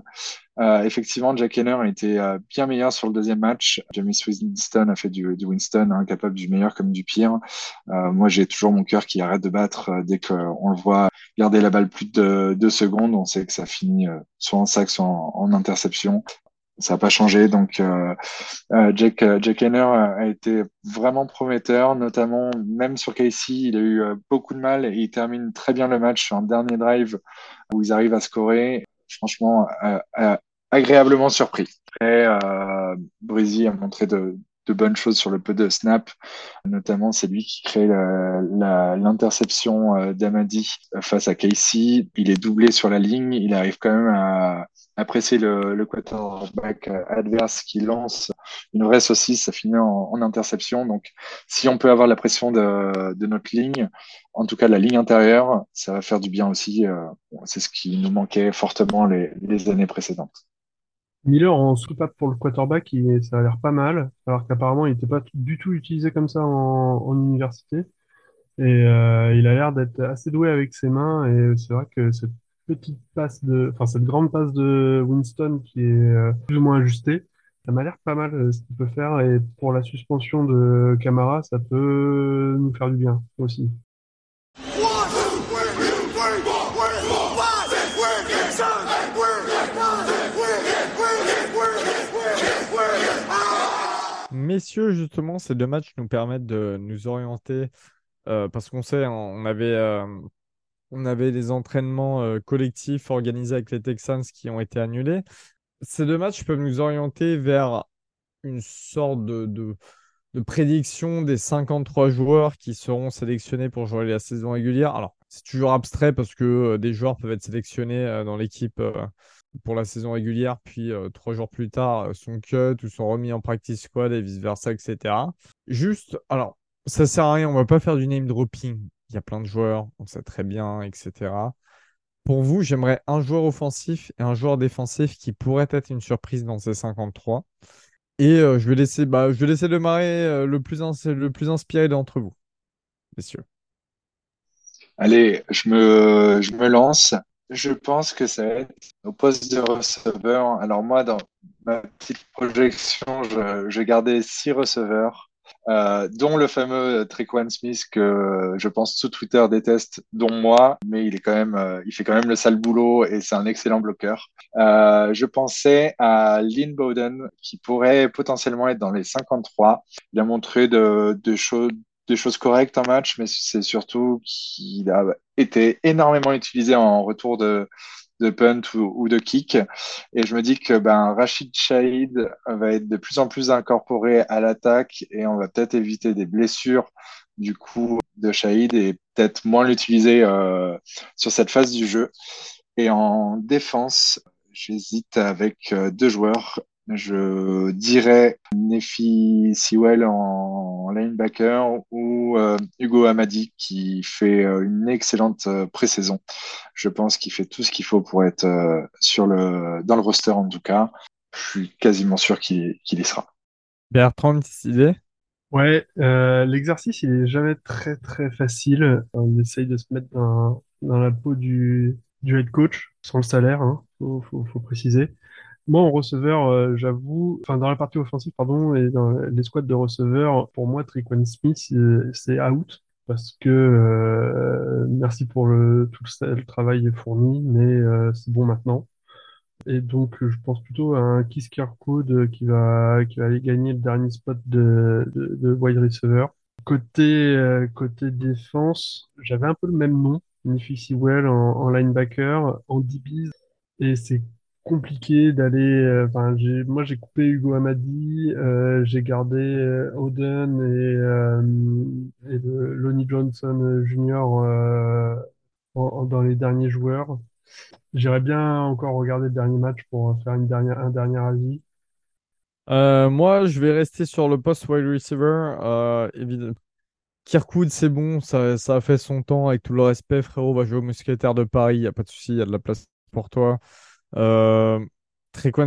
Euh, effectivement, Jack Henner a été bien meilleur sur le deuxième match. James Winston a fait du, Winston, hein, capable du meilleur comme du pire. Moi, j'ai toujours mon cœur qui arrête de battre dès qu'on le voit garder la balle plus de deux secondes. On sait que ça finit soit en sac, soit en interception. Ça n'a pas changé. Donc, euh, Jack, Jack Henner a été vraiment prometteur, notamment même sur Casey. Il a eu euh, beaucoup de mal et il termine très bien le match sur un dernier drive où ils arrivent à scorer. Franchement, euh, euh, agréablement surpris. Après, euh, Breezy a montré de, de bonnes choses sur le peu de snap. Notamment, c'est lui qui crée l'interception euh, d'Amadi face à Casey. Il est doublé sur la ligne. Il arrive quand même à, presser le, quarterback adverse qui lance une vraie saucisse. Ça finit en, interception. Donc, si on peut avoir la pression de, notre ligne, en tout cas la ligne intérieure, ça va faire du bien aussi. euh, c'est ce qui nous manquait fortement les années précédentes. Miller en soupape pour le quarterback, ça a l'air pas mal, alors qu'apparemment il n'était pas du tout utilisé comme ça en, en université. Et euh, il a l'air d'être assez doué avec ses mains. Et c'est vrai que cette petite passe de, enfin cette grande passe de Winston qui est euh, plus ou moins ajustée, ça m'a l'air pas mal euh, ce qu'il peut faire. Et pour la suspension de Camara, ça peut nous faire du bien aussi. Messieurs, justement, ces deux matchs nous permettent de nous orienter euh, parce qu'on sait, on avait, euh, on avait des entraînements euh, collectifs organisés avec les Texans qui ont été annulés. Ces deux matchs peuvent nous orienter vers une sorte de, de, de prédiction des 53 joueurs qui seront sélectionnés pour jouer la saison régulière. Alors, c'est toujours abstrait parce que euh, des joueurs peuvent être sélectionnés dans l'équipe pour la saison régulière, puis euh, trois jours plus tard euh, sont cut ou sont remis en practice squad et vice-versa, etc. Juste, alors, ça sert à rien, on va pas faire du name dropping. Il y a plein de joueurs, on sait très bien, etc. Pour vous, j'aimerais un joueur offensif et un joueur défensif qui pourrait être une surprise dans ces 53. Et euh, je vais laisser, bah, je vais laisser démarrer euh, le plus, le plus inspiré d'entre vous, messieurs. Allez, je me, je me lance. Je pense que ça va être au poste de receveur. Alors moi, dans ma petite projection, je, je gardais six receveurs, euh, dont le fameux Trequan Smith que je pense tout Twitter déteste, dont moi, mais il est quand même, euh, il fait quand même le sale boulot et c'est un excellent bloqueur. Euh, je pensais à Lynn Bowden qui pourrait potentiellement être dans les 53. Il a montré de, de choses des choses correctes en match, mais c'est surtout qu'il a été énormément utilisé en retour de, de punt ou, de kick. Et je me dis que ben, Rachid Shahid va être de plus en plus incorporé à l'attaque et on va peut-être éviter des blessures du coup de Shahid et peut-être moins l'utiliser euh, sur cette phase du jeu. Et en défense, j'hésite avec euh, deux joueurs. Je dirais Nefi Sewell en linebacker ou euh, Hugo Amadi qui fait euh, une excellente euh, pré-saison. Je pense qu'il fait tout ce qu'il faut pour être sur le, dans le roster en tout cas. Je suis quasiment sûr qu'il qu'il y sera. Bertrand, petite idée? Ouais, euh, l'exercice, il est jamais très très facile. On essaye de se mettre dans, dans la peau du, du head coach, sans le salaire, hein, faut, faut, faut préciser. Moi, en receveur, euh, j'avoue, enfin dans la partie offensive, pardon, et dans les squads de receveurs, pour moi, Triquan Smith, euh, c'est out. Parce que euh, merci pour le, tout le, travail fourni, mais euh, c'est bon maintenant. Et donc, euh, je pense plutôt à un Kiss Code qui va, qui va aller gagner le dernier spot de, de, de wide receiver. Côté, euh, côté défense, j'avais un peu le même nom, Nifi Sewell en, en linebacker, en DBs, et c'est compliqué d'aller. euh, Enfin, j'ai, moi, j'ai coupé Hugo Amadi, euh, j'ai gardé euh, Oden et, euh, et Lonnie Johnson Jr. euh, en- dans les derniers joueurs. J'irais bien encore regarder le dernier match pour faire une dernière, un dernier avis. Euh, moi, je vais rester sur le poste wide receiver. Euh, évidemment. Kirkwood, c'est bon, ça, ça a fait son temps avec tout le respect, frérot. Va jouer au Mousquetaire de Paris, il n'y a pas de souci, il y a de la place pour toi. Euh,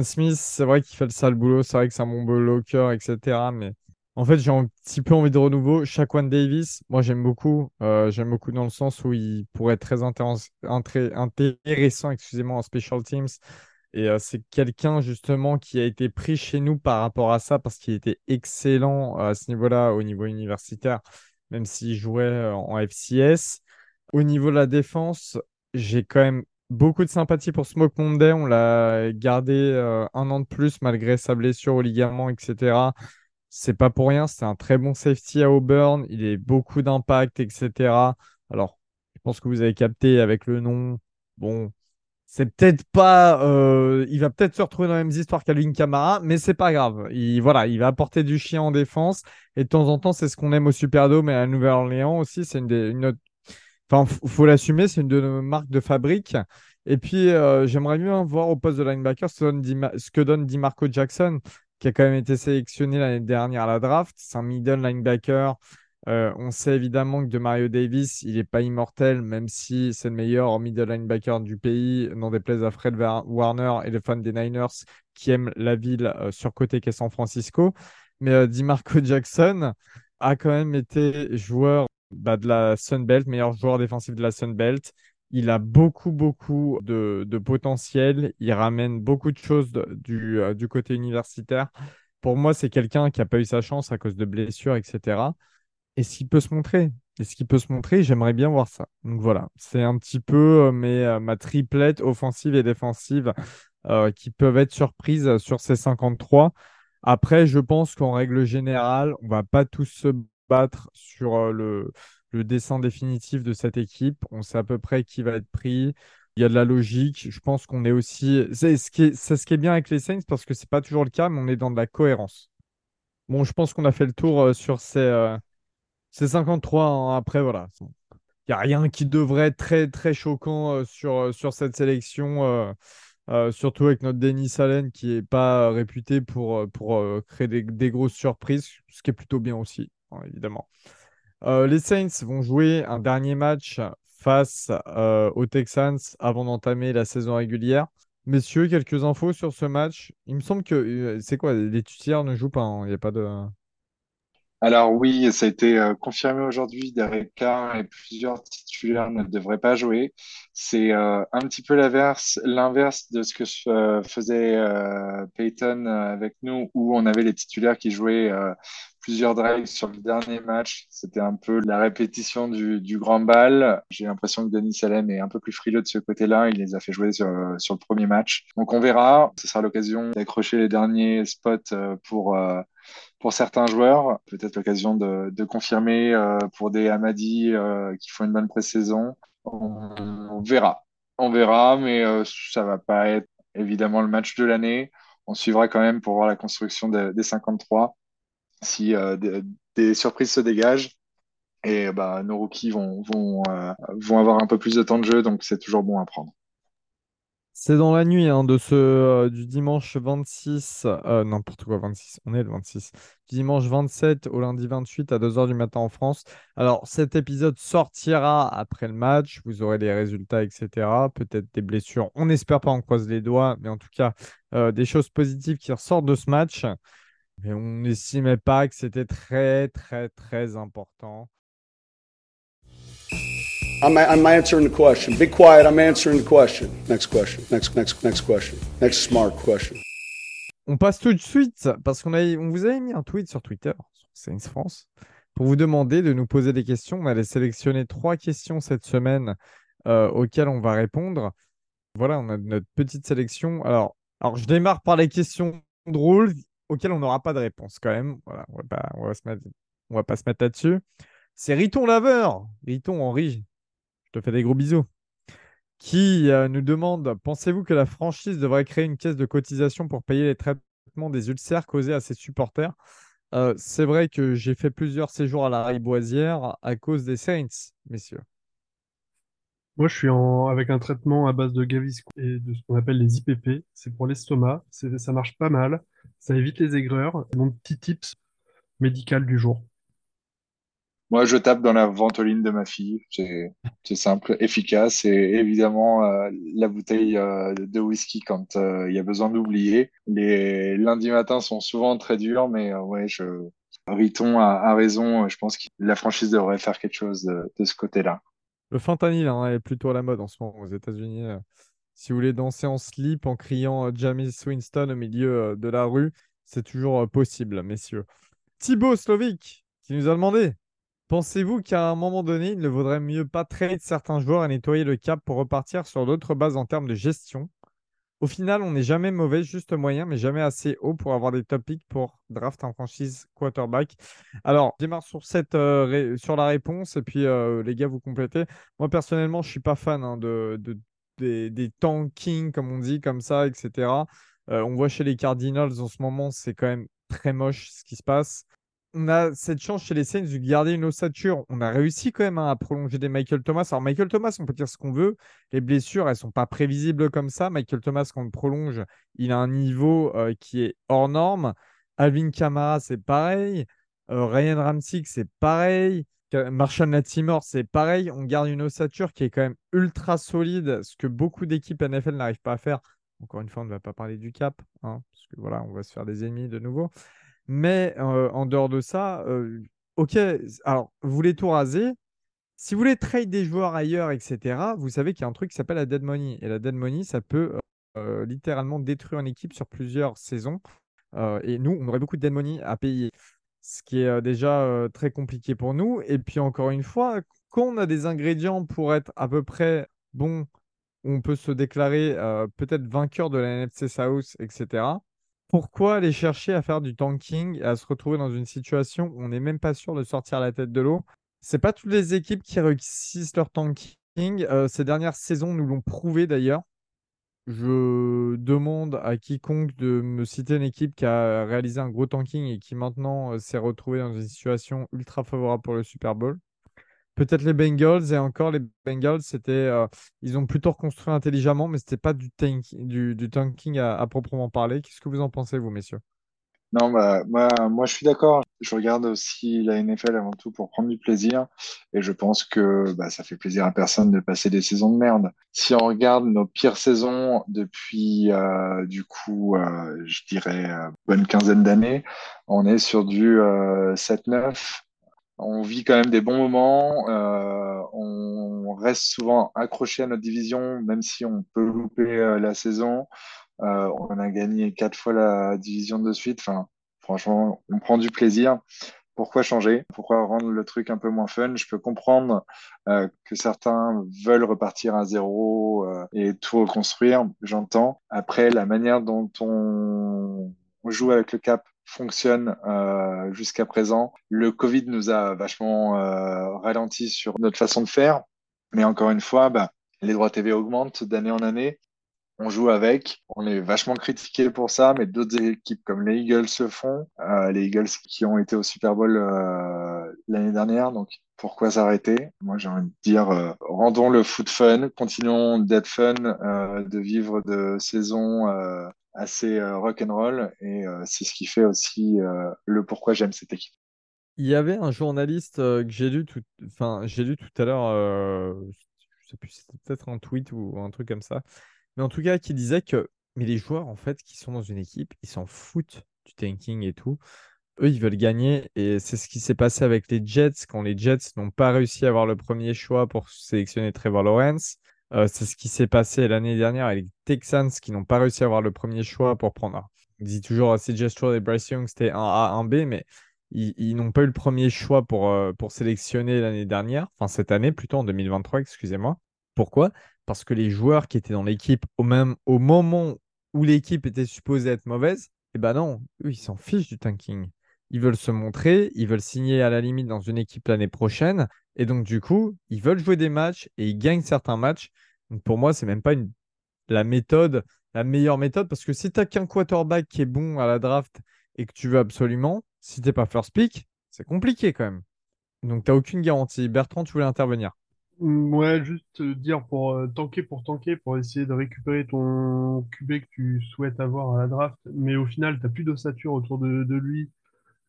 Smith, c'est vrai qu'il fait le sale boulot, c'est vrai que c'est un bon bloqueur, etc. Mais en fait, j'ai un petit peu envie de renouveau. Shaquan Davis, moi j'aime beaucoup. Euh, j'aime beaucoup dans le sens où il pourrait être très intéressant, excusez-moi, en special teams. Et euh, c'est quelqu'un justement qui a été pris chez nous par rapport à ça parce qu'il était excellent euh, à ce niveau-là, au niveau universitaire, même s'il jouait en FCS. Au niveau de la défense, j'ai quand même beaucoup de sympathie pour Smoke Monday. On l'a gardé euh, un an de plus malgré sa blessure au ligament, etc. C'est pas pour rien, c'est un très bon safety à Auburn. Il a beaucoup d'impact, etc. Alors, je pense que vous avez capté avec le nom. Bon, c'est peut-être pas. euh, il va peut-être se retrouver dans les mêmes histoires qu'Alvin Kamara, mais c'est pas grave. Il, voilà, il va apporter du chien en défense. Et de temps en temps, c'est ce qu'on aime au Superdome et à Nouvelle-Orléans aussi. C'est une, une Enfin, faut l'assumer, c'est une de nos marques de fabrique. Et puis, euh, j'aimerais bien voir au poste de linebacker ce, que donne Jackson, qui a quand même été sélectionné l'année dernière à la draft. C'est un middle linebacker. Euh, on sait évidemment que de Mario Davis, il n'est pas immortel, même si c'est le meilleur middle linebacker du pays, n'en déplaise à Fred Warner et les fans des Niners qui aiment la ville euh, surcotée qu'est San Francisco. Mais euh, DiMarco Jackson a quand même été joueur bah, de la Sun Belt, meilleur joueur défensif de la Sun Belt. Il a beaucoup, beaucoup de, de potentiel. Il ramène beaucoup de choses du, euh, du côté universitaire. Pour moi, c'est quelqu'un qui n'a pas eu sa chance à cause de blessures, etc. Est-ce qu'il peut se montrer? Est-ce qu'il peut se montrer? J'aimerais bien voir ça. Donc voilà, c'est un petit peu euh, mes, euh, ma triplette offensive et défensive qui peuvent être surprises sur ces 53. Après, je pense qu'en règle générale, on va pas tous se battre sur euh, le, dessin définitif de cette équipe. On sait à peu près qui va être pris. Il y a de la logique. Je pense qu'on est aussi. C'est ce qui est, bien avec les Saints parce que c'est pas toujours le cas, mais on est dans de la cohérence. Bon, je pense qu'on a fait le tour euh, sur ces, euh, ces 53. hein. Après, voilà. Il n'y a rien qui devrait être très, très choquant euh, sur, cette sélection. surtout avec notre Denis Allen qui n'est pas réputé pour, créer des, grosses surprises, ce qui est plutôt bien aussi, évidemment. Euh, les Saints vont jouer un dernier match face euh, aux Texans avant d'entamer la saison régulière. Messieurs, quelques infos sur ce match? Il me semble que euh, c'est quoi, les titulaires ne jouent pas, hein, il n'y a pas de. Alors oui, ça a été confirmé aujourd'hui. Derek et plusieurs titulaires ne devraient pas jouer. C'est euh, un petit peu l'inverse, de ce que euh, faisait euh, Peyton avec nous, où on avait les titulaires qui jouaient plusieurs drives sur le dernier match. C'était un peu la répétition du, grand bal. J'ai l'impression que Denis Salem est un peu plus frileux de ce côté-là. Il les a fait jouer sur, sur le premier match. Donc on verra. Ce sera l'occasion d'accrocher les derniers spots pour pour certains joueurs, peut-être l'occasion de, de confirmer euh, pour des Amadi euh, qui font une bonne pré-saison. On, verra. On verra, mais euh, ça va pas être évidemment le match de l'année. On suivra quand même pour voir la construction de- des 53 si euh, des, des surprises se dégagent. Et bah, nos rookies vont, vont, euh, vont avoir un peu plus de temps de jeu, donc c'est toujours bon à prendre. C'est dans la nuit hein, de ce, euh, du dimanche 26, euh, n'importe quoi, 26, on est le 26, du dimanche 27 au lundi 28 à 2h du matin en France. Alors, cet épisode sortira après le match, vous aurez les résultats, etc. Peut-être des blessures, on n'espère pas, on croise les doigts, mais en tout cas, euh, des choses positives qui ressortent de ce match. Mais on n'estimait pas que c'était très, très, très important. I'm, I'm answering the question. Be quiet. I'm answering the question. Next question. Next, next, next question. Next smart question. On passe tout de suite parce qu'on on vous avait mis un tweet sur Twitter, sur Saints France, pour vous demander de nous poser des questions. On allait sélectionner trois questions cette semaine euh, auxquelles on va répondre. Voilà, on a notre petite sélection. Alors, alors je démarre par les questions drôles auxquelles on n'aura pas de réponse quand même. Voilà, on va va pas se mettre là-dessus. C'est Riton Laveur, Riton Henri, je te fais des gros bisous, qui euh, nous demande Pensez-vous que la franchise devrait créer une caisse de cotisation pour payer les traitements des ulcères causés à ses supporters? Euh, C'est vrai que j'ai fait plusieurs séjours à la Riboisière à cause des Saints, messieurs. Moi, je suis avec un traitement à base de Gaviscon et de ce qu'on appelle les IPP. C'est pour l'estomac. Ça marche pas mal. Ça évite les aigreurs. Mon petit tips médical du jour. Moi, je tape dans la ventoline de ma fille. C'est simple, efficace et évidemment euh, la bouteille euh, de whisky quand euh, il y a besoin d'oublier. Les lundis matins sont souvent très durs, mais ouais, je Riton a, raison. Je pense que la franchise devrait faire quelque chose de, ce côté-là. Le fentanyl hein, est plutôt à la mode en ce moment aux États-Unis. Si vous voulez danser en slip en criant James Winston au milieu de la rue, c'est toujours possible, messieurs. Thibaut Slovic qui nous a demandé Pensez-vous qu'à un moment donné, il ne vaudrait mieux pas trade certains joueurs et nettoyer le cap pour repartir sur d'autres bases en termes de gestion? Au final, on n'est jamais mauvais, juste moyen, mais jamais assez haut pour avoir des topics pour draft en franchise quarterback. Alors, je démarre sur, cette, euh, la réponse et puis euh, les gars, vous complétez. Moi, personnellement, je ne suis pas fan hein, de, des, des tankings, comme on dit, comme ça, etc. Euh, on voit chez les Cardinals en ce moment, c'est quand même très moche ce qui se passe on a cette chance chez les Saints de garder une ossature. On a réussi quand même hein, à prolonger des Michael Thomas. Alors, Michael Thomas, on peut dire ce qu'on veut. Les blessures, elles sont pas prévisibles comme ça. Michael Thomas, quand on le prolonge, il a un niveau euh, qui est hors norme. Alvin Kamara, c'est pareil. Euh, Ryan Ramsey, c'est pareil. Marshall Latimore, c'est pareil. On garde une ossature qui est quand même ultra solide, ce que beaucoup d'équipes NFL n'arrivent pas à faire. Encore une fois, on ne va pas parler du cap, hein, parce que on va se faire des ennemis de nouveau. Mais en dehors de ça, ok, alors vous voulez tout raser. Si vous voulez trade des joueurs ailleurs, etc., vous savez qu'il y a un truc qui s'appelle la dead money. Et la dead money, ça peut littéralement détruire une équipe sur plusieurs saisons. et nous, on aurait beaucoup de dead money à payer, ce qui est déjà très compliqué pour nous. Et puis encore une fois, quand on a des ingrédients pour être à peu près bon, on peut se déclarer peut-être vainqueur de la NFC South, etc pourquoi aller chercher à faire du tanking et à se retrouver dans une situation où on n'est même pas sûr de sortir la tête de l'eau? C'est pas toutes les équipes qui réussissent leur tanking. Euh, ces dernières saisons nous l'ont prouvé d'ailleurs. Je demande à quiconque de me citer une équipe qui a réalisé un gros tanking et qui maintenant euh, s'est retrouvée dans une situation ultra favorable pour le Super Bowl. Peut-être les Bengals, et encore les Bengals, c'était, euh, ils ont plutôt reconstruit intelligemment, mais ce n'était pas du, tanking à, proprement parler. Qu'est-ce que vous en pensez, vous, messieurs? Non, bah, moi, moi, je suis d'accord. Je regarde aussi la NFL avant tout pour prendre du plaisir, et je pense que bah, ça fait plaisir à personne de passer des saisons de merde. Si on regarde nos pires saisons depuis, euh, du coup, euh, je dirais, bonne quinzaine d'années, on est sur du 7-9 on vit quand même des bons moments. Euh, on reste souvent accroché à notre division, même si on peut louper euh, la saison. Euh, on a gagné quatre fois la division de suite. Enfin, franchement, on prend du plaisir. Pourquoi changer? Pourquoi rendre le truc un peu moins fun? Je peux comprendre que certains veulent repartir à zéro et tout reconstruire. J'entends. Après, la manière dont on joue avec le cap fonctionne euh, jusqu'à présent. Le Covid nous a vachement euh, ralenti sur notre façon de faire, mais encore une fois, bah, les droits TV augmentent d'année en année. On joue avec, on est vachement critiqué pour ça, mais d'autres équipes comme les Eagles se font. Euh, les Eagles qui ont été au Super Bowl l'année dernière. Donc, pourquoi s'arrêter? Moi, j'ai envie de dire, rendons le foot fun, continuons d'être fun, de vivre de saisons euh, assez rock and roll, et c'est ce qui fait aussi le pourquoi j'aime cette équipe. Il y avait un journaliste que j'ai lu tout, enfin, j'ai lu tout à l'heure, je sais plus, c'était peut-être un tweet ou un truc comme ça, mais en tout cas, qui disait que mais les joueurs en fait qui sont dans une équipe, ils s'en foutent du tanking et tout eux, ils veulent gagner. Et c'est ce qui s'est passé avec les Jets quand les Jets n'ont pas réussi à avoir le premier choix pour sélectionner Trevor Lawrence. Euh, c'est ce qui s'est passé l'année dernière avec les Texans qui n'ont pas réussi à avoir le premier choix pour prendre. On dit toujours CJ Stroud et Bryce Young, c'était un A, un B, mais ils, n'ont pas eu le premier choix pour, euh, pour sélectionner l'année dernière, enfin cette année plutôt en 2023, excusez-moi. Pourquoi? Parce que les joueurs qui étaient dans l'équipe au, même, au moment où l'équipe était supposée être mauvaise, eh ben non, eux, ils s'en fichent du tanking ils veulent se montrer, ils veulent signer à la limite dans une équipe l'année prochaine. Et donc, du coup, ils veulent jouer des matchs et ils gagnent certains matchs. Pour moi, c'est même pas la méthode, la meilleure méthode. Parce que si tu n'as qu'un quarterback qui est bon à la draft et que tu veux absolument, si tu n'es pas first pick, c'est compliqué quand même. Donc, tu n'as aucune garantie. Bertrand, tu voulais intervenir mm, Ouais, juste dire pour euh, tanker pour tanker, pour essayer de récupérer ton QB que tu souhaites avoir à la draft, mais au final, tu n'as plus d'ossature autour de, de lui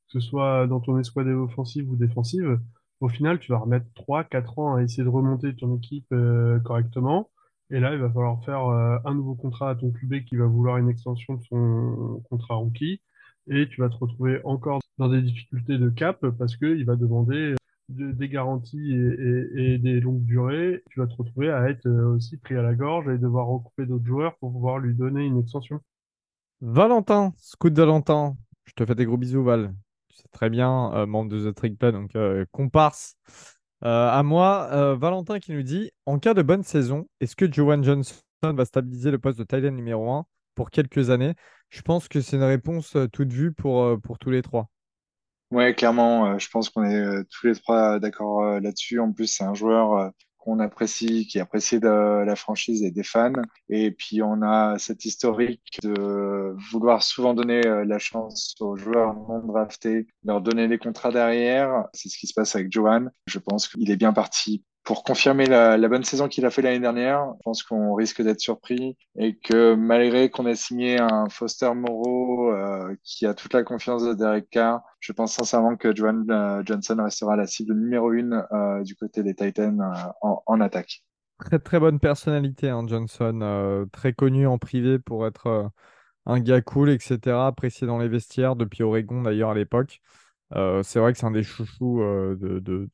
que ce soit dans ton escouade offensive ou défensive, au final, tu vas remettre 3-4 ans à essayer de remonter ton équipe euh, correctement. Et là, il va falloir faire euh, un nouveau contrat à ton QB qui va vouloir une extension de son contrat rookie. Et tu vas te retrouver encore dans des difficultés de cap parce qu'il va demander des garanties et, des longues durées. Tu vas te retrouver à être euh, aussi pris à la gorge et devoir recouper d'autres joueurs pour pouvoir lui donner une extension. Valentin, Scout Valentin, je te fais des gros bisous, Val c'est très bien, euh, membre de The Trick Play, donc euh, comparse. Euh, à moi, Valentin qui nous dit En cas de bonne saison, est-ce que Joan Johnson va stabiliser le poste de Thailand numéro 1 pour quelques années? Je pense que c'est une réponse toute vue pour, pour tous les trois. Ouais, clairement, je pense qu'on est tous les trois d'accord là-dessus. En plus, c'est un joueur qu'on apprécie, qui apprécie de la franchise et des fans. Et puis on a cette historique de vouloir souvent donner euh, la chance aux joueurs non draftés, leur donner des contrats derrière. C'est ce qui se passe avec Johan. Je pense qu'il est bien parti pour confirmer la, bonne saison qu'il a fait l'année dernière, je pense qu'on risque d'être surpris et que malgré qu'on ait signé un Foster Moreau euh, qui a toute la confiance de Derek Carr, je pense sincèrement que Joan euh, Johnson restera la cible numéro une euh, du côté des Titans en, attaque. Très très bonne personnalité, hein, Johnson, très connu en privé pour être un gars cool, etc., apprécié dans les vestiaires depuis Oregon d'ailleurs à l'époque. Euh, c'est vrai que c'est un des chouchous euh, de, de,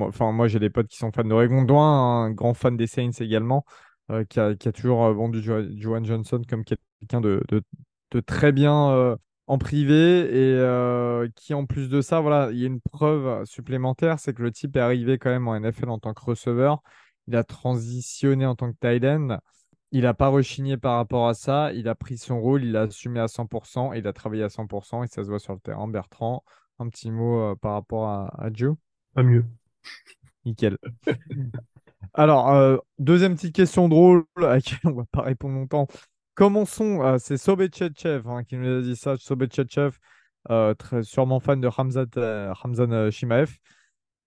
Enfin, moi, j'ai des potes qui sont fans d'Oregon, dont un, grand fan des Saints également, euh, qui, a, qui, a, toujours vendu Joan Johnson comme quelqu'un de, de, très bien en privé et qui, en plus de ça, voilà, il y a une preuve supplémentaire, c'est que le type est arrivé quand même en NFL en tant que receveur. Il a transitionné en tant que tight end. Il n'a pas rechigné par rapport à ça. Il a pris son rôle, il a assumé à 100%, il a travaillé à 100% et ça se voit sur le terrain. Bertrand, un petit mot euh, par rapport à, Joe? Pas mieux. Nickel. Alors, euh, deuxième petite question drôle à laquelle on va pas répondre longtemps. Commençons, euh, c'est Sobetchechev hein, qui nous a dit ça. Sobetchechev, très, sûrement fan de Ramzan Shimaev.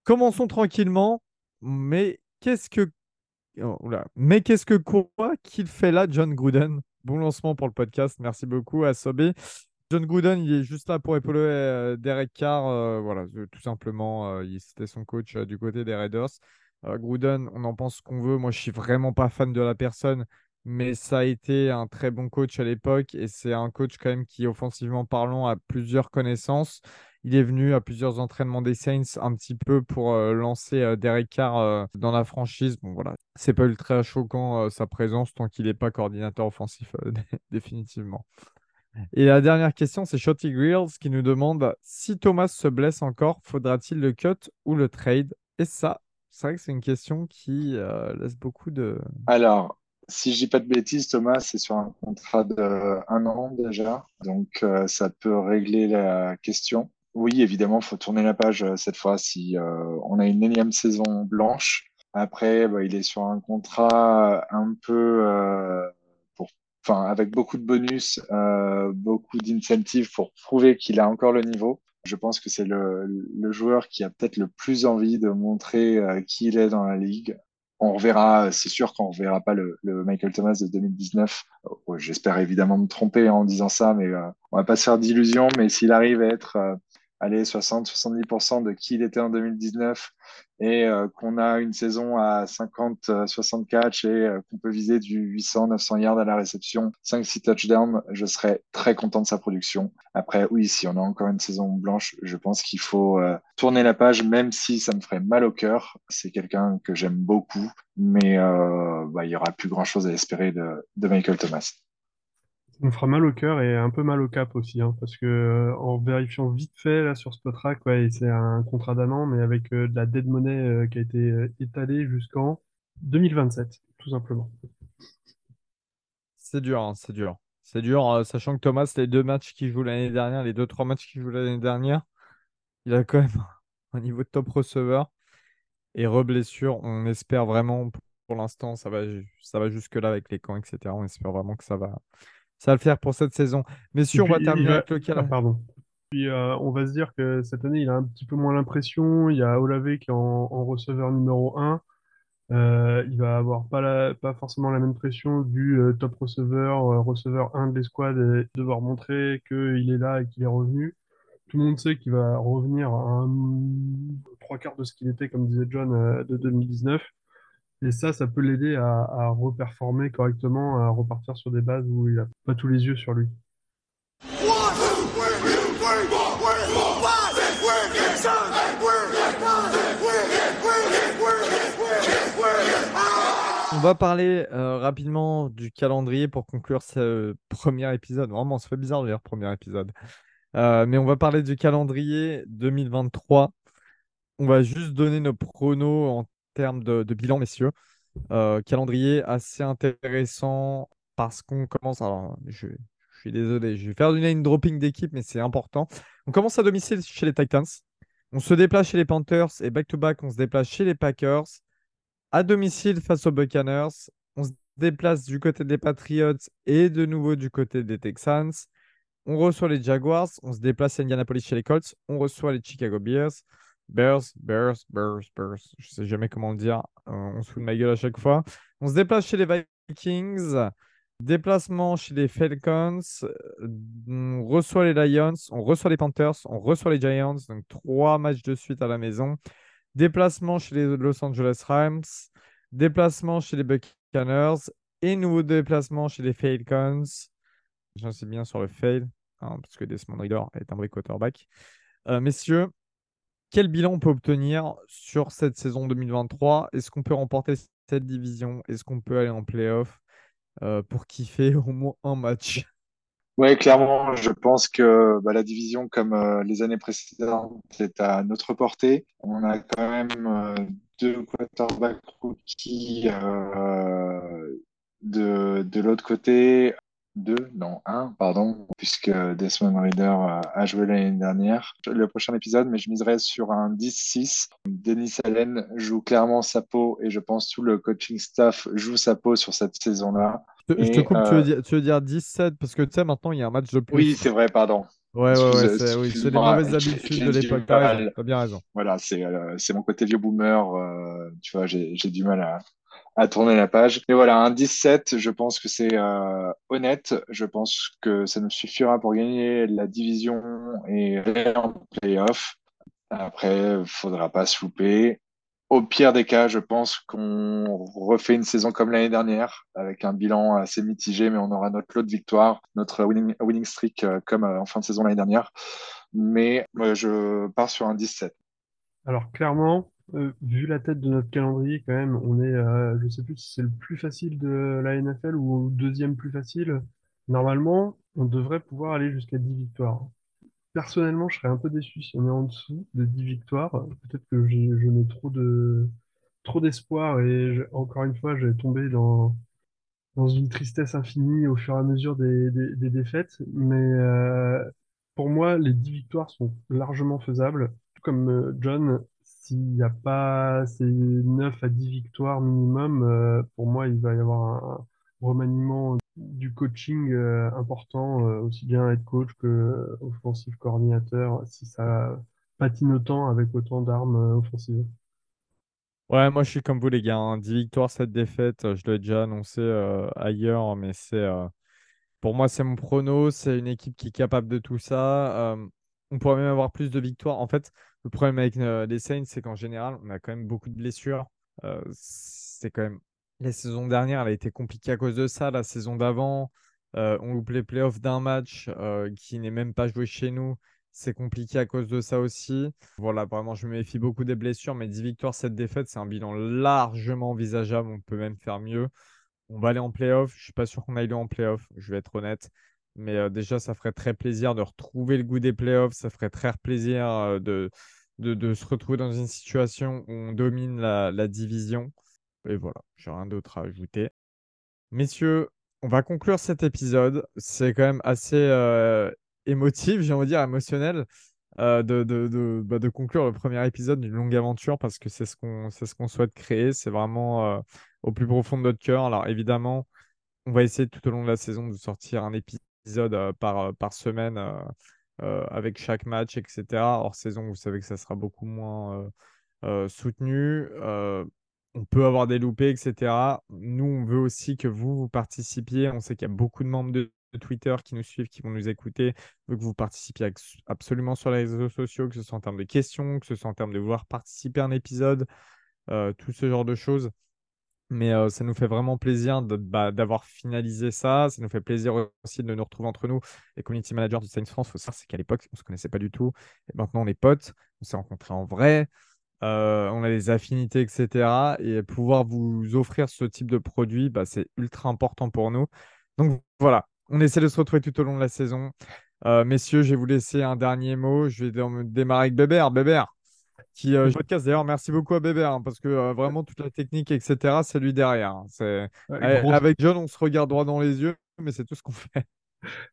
Commençons tranquillement, mais qu'est-ce que. Oh, mais qu'est-ce que quoi qu'il fait là, John Gruden? Bon lancement pour le podcast. Merci beaucoup à Sobé. John Gruden, il est juste là pour épauler euh, Derek Carr. Euh, voilà, tout simplement, euh, c'était son coach du côté des Raiders. Gruden, on en pense ce qu'on veut. Moi, je suis vraiment pas fan de la personne, mais ça a été un très bon coach à l'époque et c'est un coach quand même qui, offensivement parlant, a plusieurs connaissances. Il est venu à plusieurs entraînements des Saints un petit peu pour lancer Derek Carr dans la franchise. Bon, voilà, c'est pas ultra choquant sa présence tant qu'il n'est pas coordinateur offensif définitivement. Et la dernière question, c'est Shotty Grills qui nous demande si Thomas se blesse encore, faudra-t-il le cut ou le trade? Et ça, c'est vrai que c'est une question qui euh, laisse beaucoup de. Alors, si je dis pas de bêtises, Thomas, c'est sur un contrat de un an déjà, donc euh, ça peut régler la question. Oui, évidemment, faut tourner la page euh, cette fois si on a une énième saison blanche. Après, bah, il est sur un contrat un peu enfin avec beaucoup de bonus, beaucoup d'incentives pour prouver qu'il a encore le niveau. Je pense que c'est le, joueur qui a peut-être le plus envie de montrer euh, qui il est dans la ligue. On reverra, c'est sûr qu'on reverra pas le, le, Michael Thomas de 2019. J'espère évidemment me tromper en disant ça, mais euh, on va pas se faire d'illusions. Mais s'il arrive à être euh, allez, 60-70% de qui il était en 2019 et euh, qu'on a une saison à 50-60 catch et euh, qu'on peut viser du 800-900 yards à la réception, 5-6 touchdowns, je serais très content de sa production. Après, oui, si on a encore une saison blanche, je pense qu'il faut euh, tourner la page, même si ça me ferait mal au cœur. C'est quelqu'un que j'aime beaucoup, mais bah, il y aura plus grand-chose à espérer de, de Michael Thomas. Ça me fera mal au cœur et un peu mal au cap aussi, hein, parce que euh, en vérifiant vite fait là sur Spotrac, c'est un contrat d'un an, mais avec euh, de la dead money euh, qui a été étalée jusqu'en 2027, tout simplement. C'est dur, hein, c'est dur. C'est dur, sachant que Thomas, les deux matchs qu'il joue l'année dernière, les deux, trois matchs qu'il joue l'année dernière, il a quand même un niveau de top receveur. Et re-blessure, on espère vraiment, pour l'instant, ça va, ça va jusque-là avec les camps, etc. On espère vraiment que ça va, ça va le faire pour cette saison. Messieurs, on va terminer avec le cas. Ah, pardon. Puis euh, on va se dire que cette année, il a un petit peu moins l'impression. Il y a Olave qui est en, receveur numéro 1. Euh, il va avoir pas, la, pas forcément la même pression du euh, top receveur, receveur 1 de l'escouade et devoir montrer qu'il est là et qu'il est revenu. Tout le monde sait qu'il va revenir à un trois quarts de ce qu'il était, comme disait John, de 2019. Et ça, ça peut l'aider à, reperformer correctement, à repartir sur des bases où il n'a pas tous les yeux sur lui. On va parler euh, rapidement du calendrier pour conclure ce premier épisode. Vraiment, ça fait bizarre dire premier épisode. Euh, mais on va parler du calendrier 2023. On va juste donner nos pronos en termes de, bilan, messieurs. Euh, calendrier assez intéressant parce qu'on commence. Alors, je, suis désolé, je vais faire du name dropping d'équipe, mais c'est important. On commence à domicile chez les Titans. On se déplace chez les Panthers et back-to-back, on se déplace chez les Packers. À domicile face aux Buccaneers. On se déplace du côté des Patriots et de nouveau du côté des Texans. On reçoit les Jaguars. On se déplace à Indianapolis chez les Colts. On reçoit les Chicago Bears. Bears, Bears, Bears, Bears. Je sais jamais comment le dire. Euh, on se fout de ma gueule à chaque fois. On se déplace chez les Vikings. Déplacement chez les Falcons. On reçoit les Lions. On reçoit les Panthers. On reçoit les Giants. Donc trois matchs de suite à la maison. Déplacement chez les Los Angeles Rams. Déplacement chez les Buccaneers. Et nouveau déplacement chez les Falcons. J'en sais bien sur le fail. Hein, parce que Desmond Reader est un vrai quarterback. Euh, messieurs, quel bilan on peut obtenir sur cette saison 2023 Est-ce qu'on peut remporter cette division? Est-ce qu'on peut aller en playoff euh, pour kiffer au moins un match? Oui, clairement, je pense que bah, la division, comme euh, les années précédentes, est à notre portée. On a quand même euh, deux quarterbacks rookies de, de l'autre côté deux, non, un, pardon, puisque Desmond Reader a joué l'année dernière. Le prochain épisode, mais je miserais sur un 10-6. Denis Allen joue clairement sa peau et je pense tout le coaching staff joue sa peau sur cette saison-là. Je, te coupe, tu, veux dire, tu veux dire 17 parce que tu sais, maintenant il y a un match de plus. Oui, c'est vrai, pardon. Ouais, ouais, ouais, c'est oui, les mauvaises habitudes de l'époque. T'as bien raison. Voilà, c'est euh, mon côté vieux boomer. Euh, tu vois, j'ai du mal à, à tourner la page. Mais voilà, un 17, je pense que c'est euh, honnête. Je pense que ça nous suffira pour gagner la division et en playoff. Après, faudra pas se louper. Au pire des cas, je pense qu'on refait une saison comme l'année dernière, avec un bilan assez mitigé, mais on aura notre lot de victoires, notre winning, winning streak euh, comme euh, en fin de saison l'année dernière. Mais je pars sur un 17. Alors clairement, euh, vu la tête de notre calendrier, quand même, on est, euh, je sais plus si c'est le plus facile de la NFL ou le deuxième plus facile. Normalement, on devrait pouvoir aller jusqu'à 10 victoires. Personnellement, je serais un peu déçu si on est en dessous de 10 victoires. Peut-être que je mets trop de, trop d'espoir et encore une fois, je vais tomber dans, dans une tristesse infinie au fur et à mesure des, des, défaites. Mais euh, pour moi, les 10 victoires sont largement faisables. Comme John, s'il n'y a pas ces 9 à 10 victoires minimum, euh, pour moi, il va y avoir un remaniement du coaching euh, important, euh, aussi bien head coach que offensive coordinateur, si ça patine autant avec autant d'armes offensives. Ouais, moi je suis comme vous les gars. hein. 10 victoires, 7 défaites. Je l'ai déjà annoncé ailleurs, mais c'est pour moi c'est mon prono. C'est une équipe qui est capable de tout ça. On pourrait même avoir plus de victoires. En fait, le problème avec euh, les Saints, c'est qu'en général, on a quand même beaucoup de blessures. Euh, c'est quand même la saison dernière, elle a été compliquée à cause de ça. La saison d'avant, euh, on loupe les playoffs d'un match qui n'est même pas joué chez nous. C'est compliqué à cause de ça aussi. Voilà, vraiment, je me méfie beaucoup des blessures, mais 10 victoires, 7 défaites, c'est un bilan largement envisageable. On peut même faire mieux. On va aller en playoff. Je suis pas sûr qu'on aille en playoff, je vais être honnête. Mais déjà, ça ferait très plaisir de retrouver le goût des playoffs. Ça ferait très plaisir de, de, se retrouver dans une situation où on domine la, division. Et voilà, j'ai rien d'autre à ajouter. Messieurs, on va conclure cet épisode. C'est quand même assez émotif, j'ai envie de dire, émotionnel, de, de, bah, de conclure le premier épisode d'une longue aventure parce que c'est ce qu'on ce qu'on souhaite créer. C'est vraiment au plus profond de notre cœur. Alors évidemment, on va essayer tout au long de la saison de sortir un épisode euh, par, euh, par semaine euh, avec chaque match, etc. Hors saison, vous savez que ça sera beaucoup moins soutenu. On peut avoir des loupés, etc. Nous, on veut aussi que vous, vous participiez. On sait qu'il y a beaucoup de membres de, Twitter qui nous suivent, qui vont nous écouter. Veut que vous participiez absolument sur les réseaux sociaux, que ce soit en termes de questions, que ce soit en termes de vouloir participer à un épisode, tout ce genre de choses. Mais ça nous fait vraiment plaisir bah, d'avoir finalisé ça. Ça nous fait plaisir aussi de nous retrouver entre nous. Les community managers du Saints France, faut savoir, c'est qu'à l'époque, on ne se connaissait pas du tout. Et maintenant, on est potes. On s'est rencontrés en vrai. On a des affinités, etc. Et pouvoir vous offrir ce type de produit, bah, c'est ultra important pour nous. Donc voilà, on essaie de se retrouver tout au long de la saison. Messieurs, je vais vous laisser un dernier mot. Je vais dé- démarrer avec Bébert. Bébert, qui euh, podcast d'ailleurs, merci beaucoup à Bébert, hein, parce que euh, vraiment toute la technique, etc., c'est lui derrière. hein. C'est... Ouais, Eh, grosse, Avec John, on se regarde droit dans les yeux, mais c'est tout ce qu'on fait.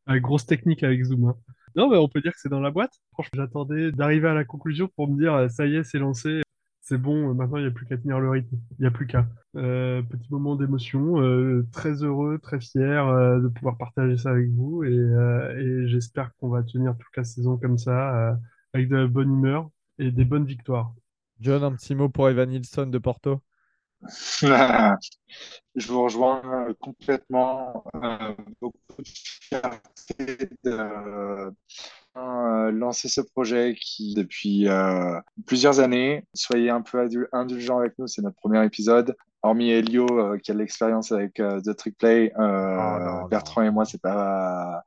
ouais, grosse technique avec Zoom. hein. Non, mais on peut dire que c'est dans la boîte. Franchement, j'attendais d'arriver à la conclusion pour me dire, ça y est, c'est lancé. C'est bon, euh, maintenant il n'y a plus qu'à tenir le rythme. Il n'y a plus qu'à. Euh, petit moment d'émotion, euh, très heureux, très fier euh, de pouvoir partager ça avec vous et, et j'espère qu'on va tenir toute la saison comme ça, avec de la bonne humeur et des bonnes victoires. John, un petit mot pour Evan Nilsson de Porto. Je vous rejoins euh, complètement. Euh, beaucoup de fierté de euh, lancer ce projet qui, depuis euh, plusieurs années, soyez un peu indulgents avec nous. C'est notre premier épisode. Hormis Elio, euh, qui a l'expérience avec euh, The Trick Play, euh, Oh non, Bertrand non. et moi, c'est pas,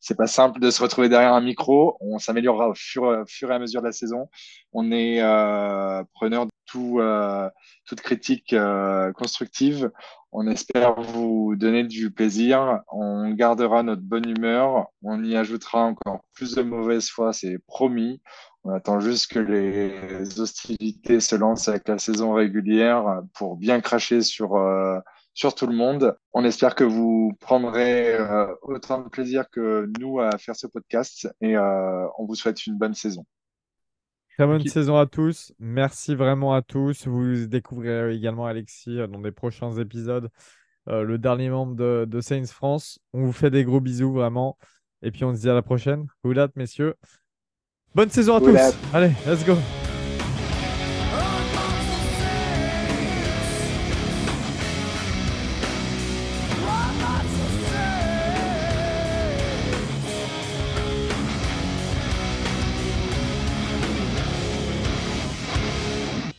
c'est pas simple de se retrouver derrière un micro. On s'améliorera au fur, fur et à mesure de la saison. On est euh, preneur tout, euh, toute critique euh, constructive. On espère vous donner du plaisir. On gardera notre bonne humeur. On y ajoutera encore plus de mauvaise foi, c'est promis. On attend juste que les hostilités se lancent avec la saison régulière pour bien cracher sur, euh, sur tout le monde. On espère que vous prendrez autant de plaisir que nous à faire ce podcast et on vous souhaite une bonne saison. Très bonne saison à tous. Merci vraiment à tous. Vous découvrirez également Alexis euh, dans des prochains épisodes, euh, le dernier membre de, de Saints France. On vous fait des gros bisous vraiment. Et puis on se dit à la prochaine. Good luck, messieurs. Bonne saison à Good tous. Allez, let's go.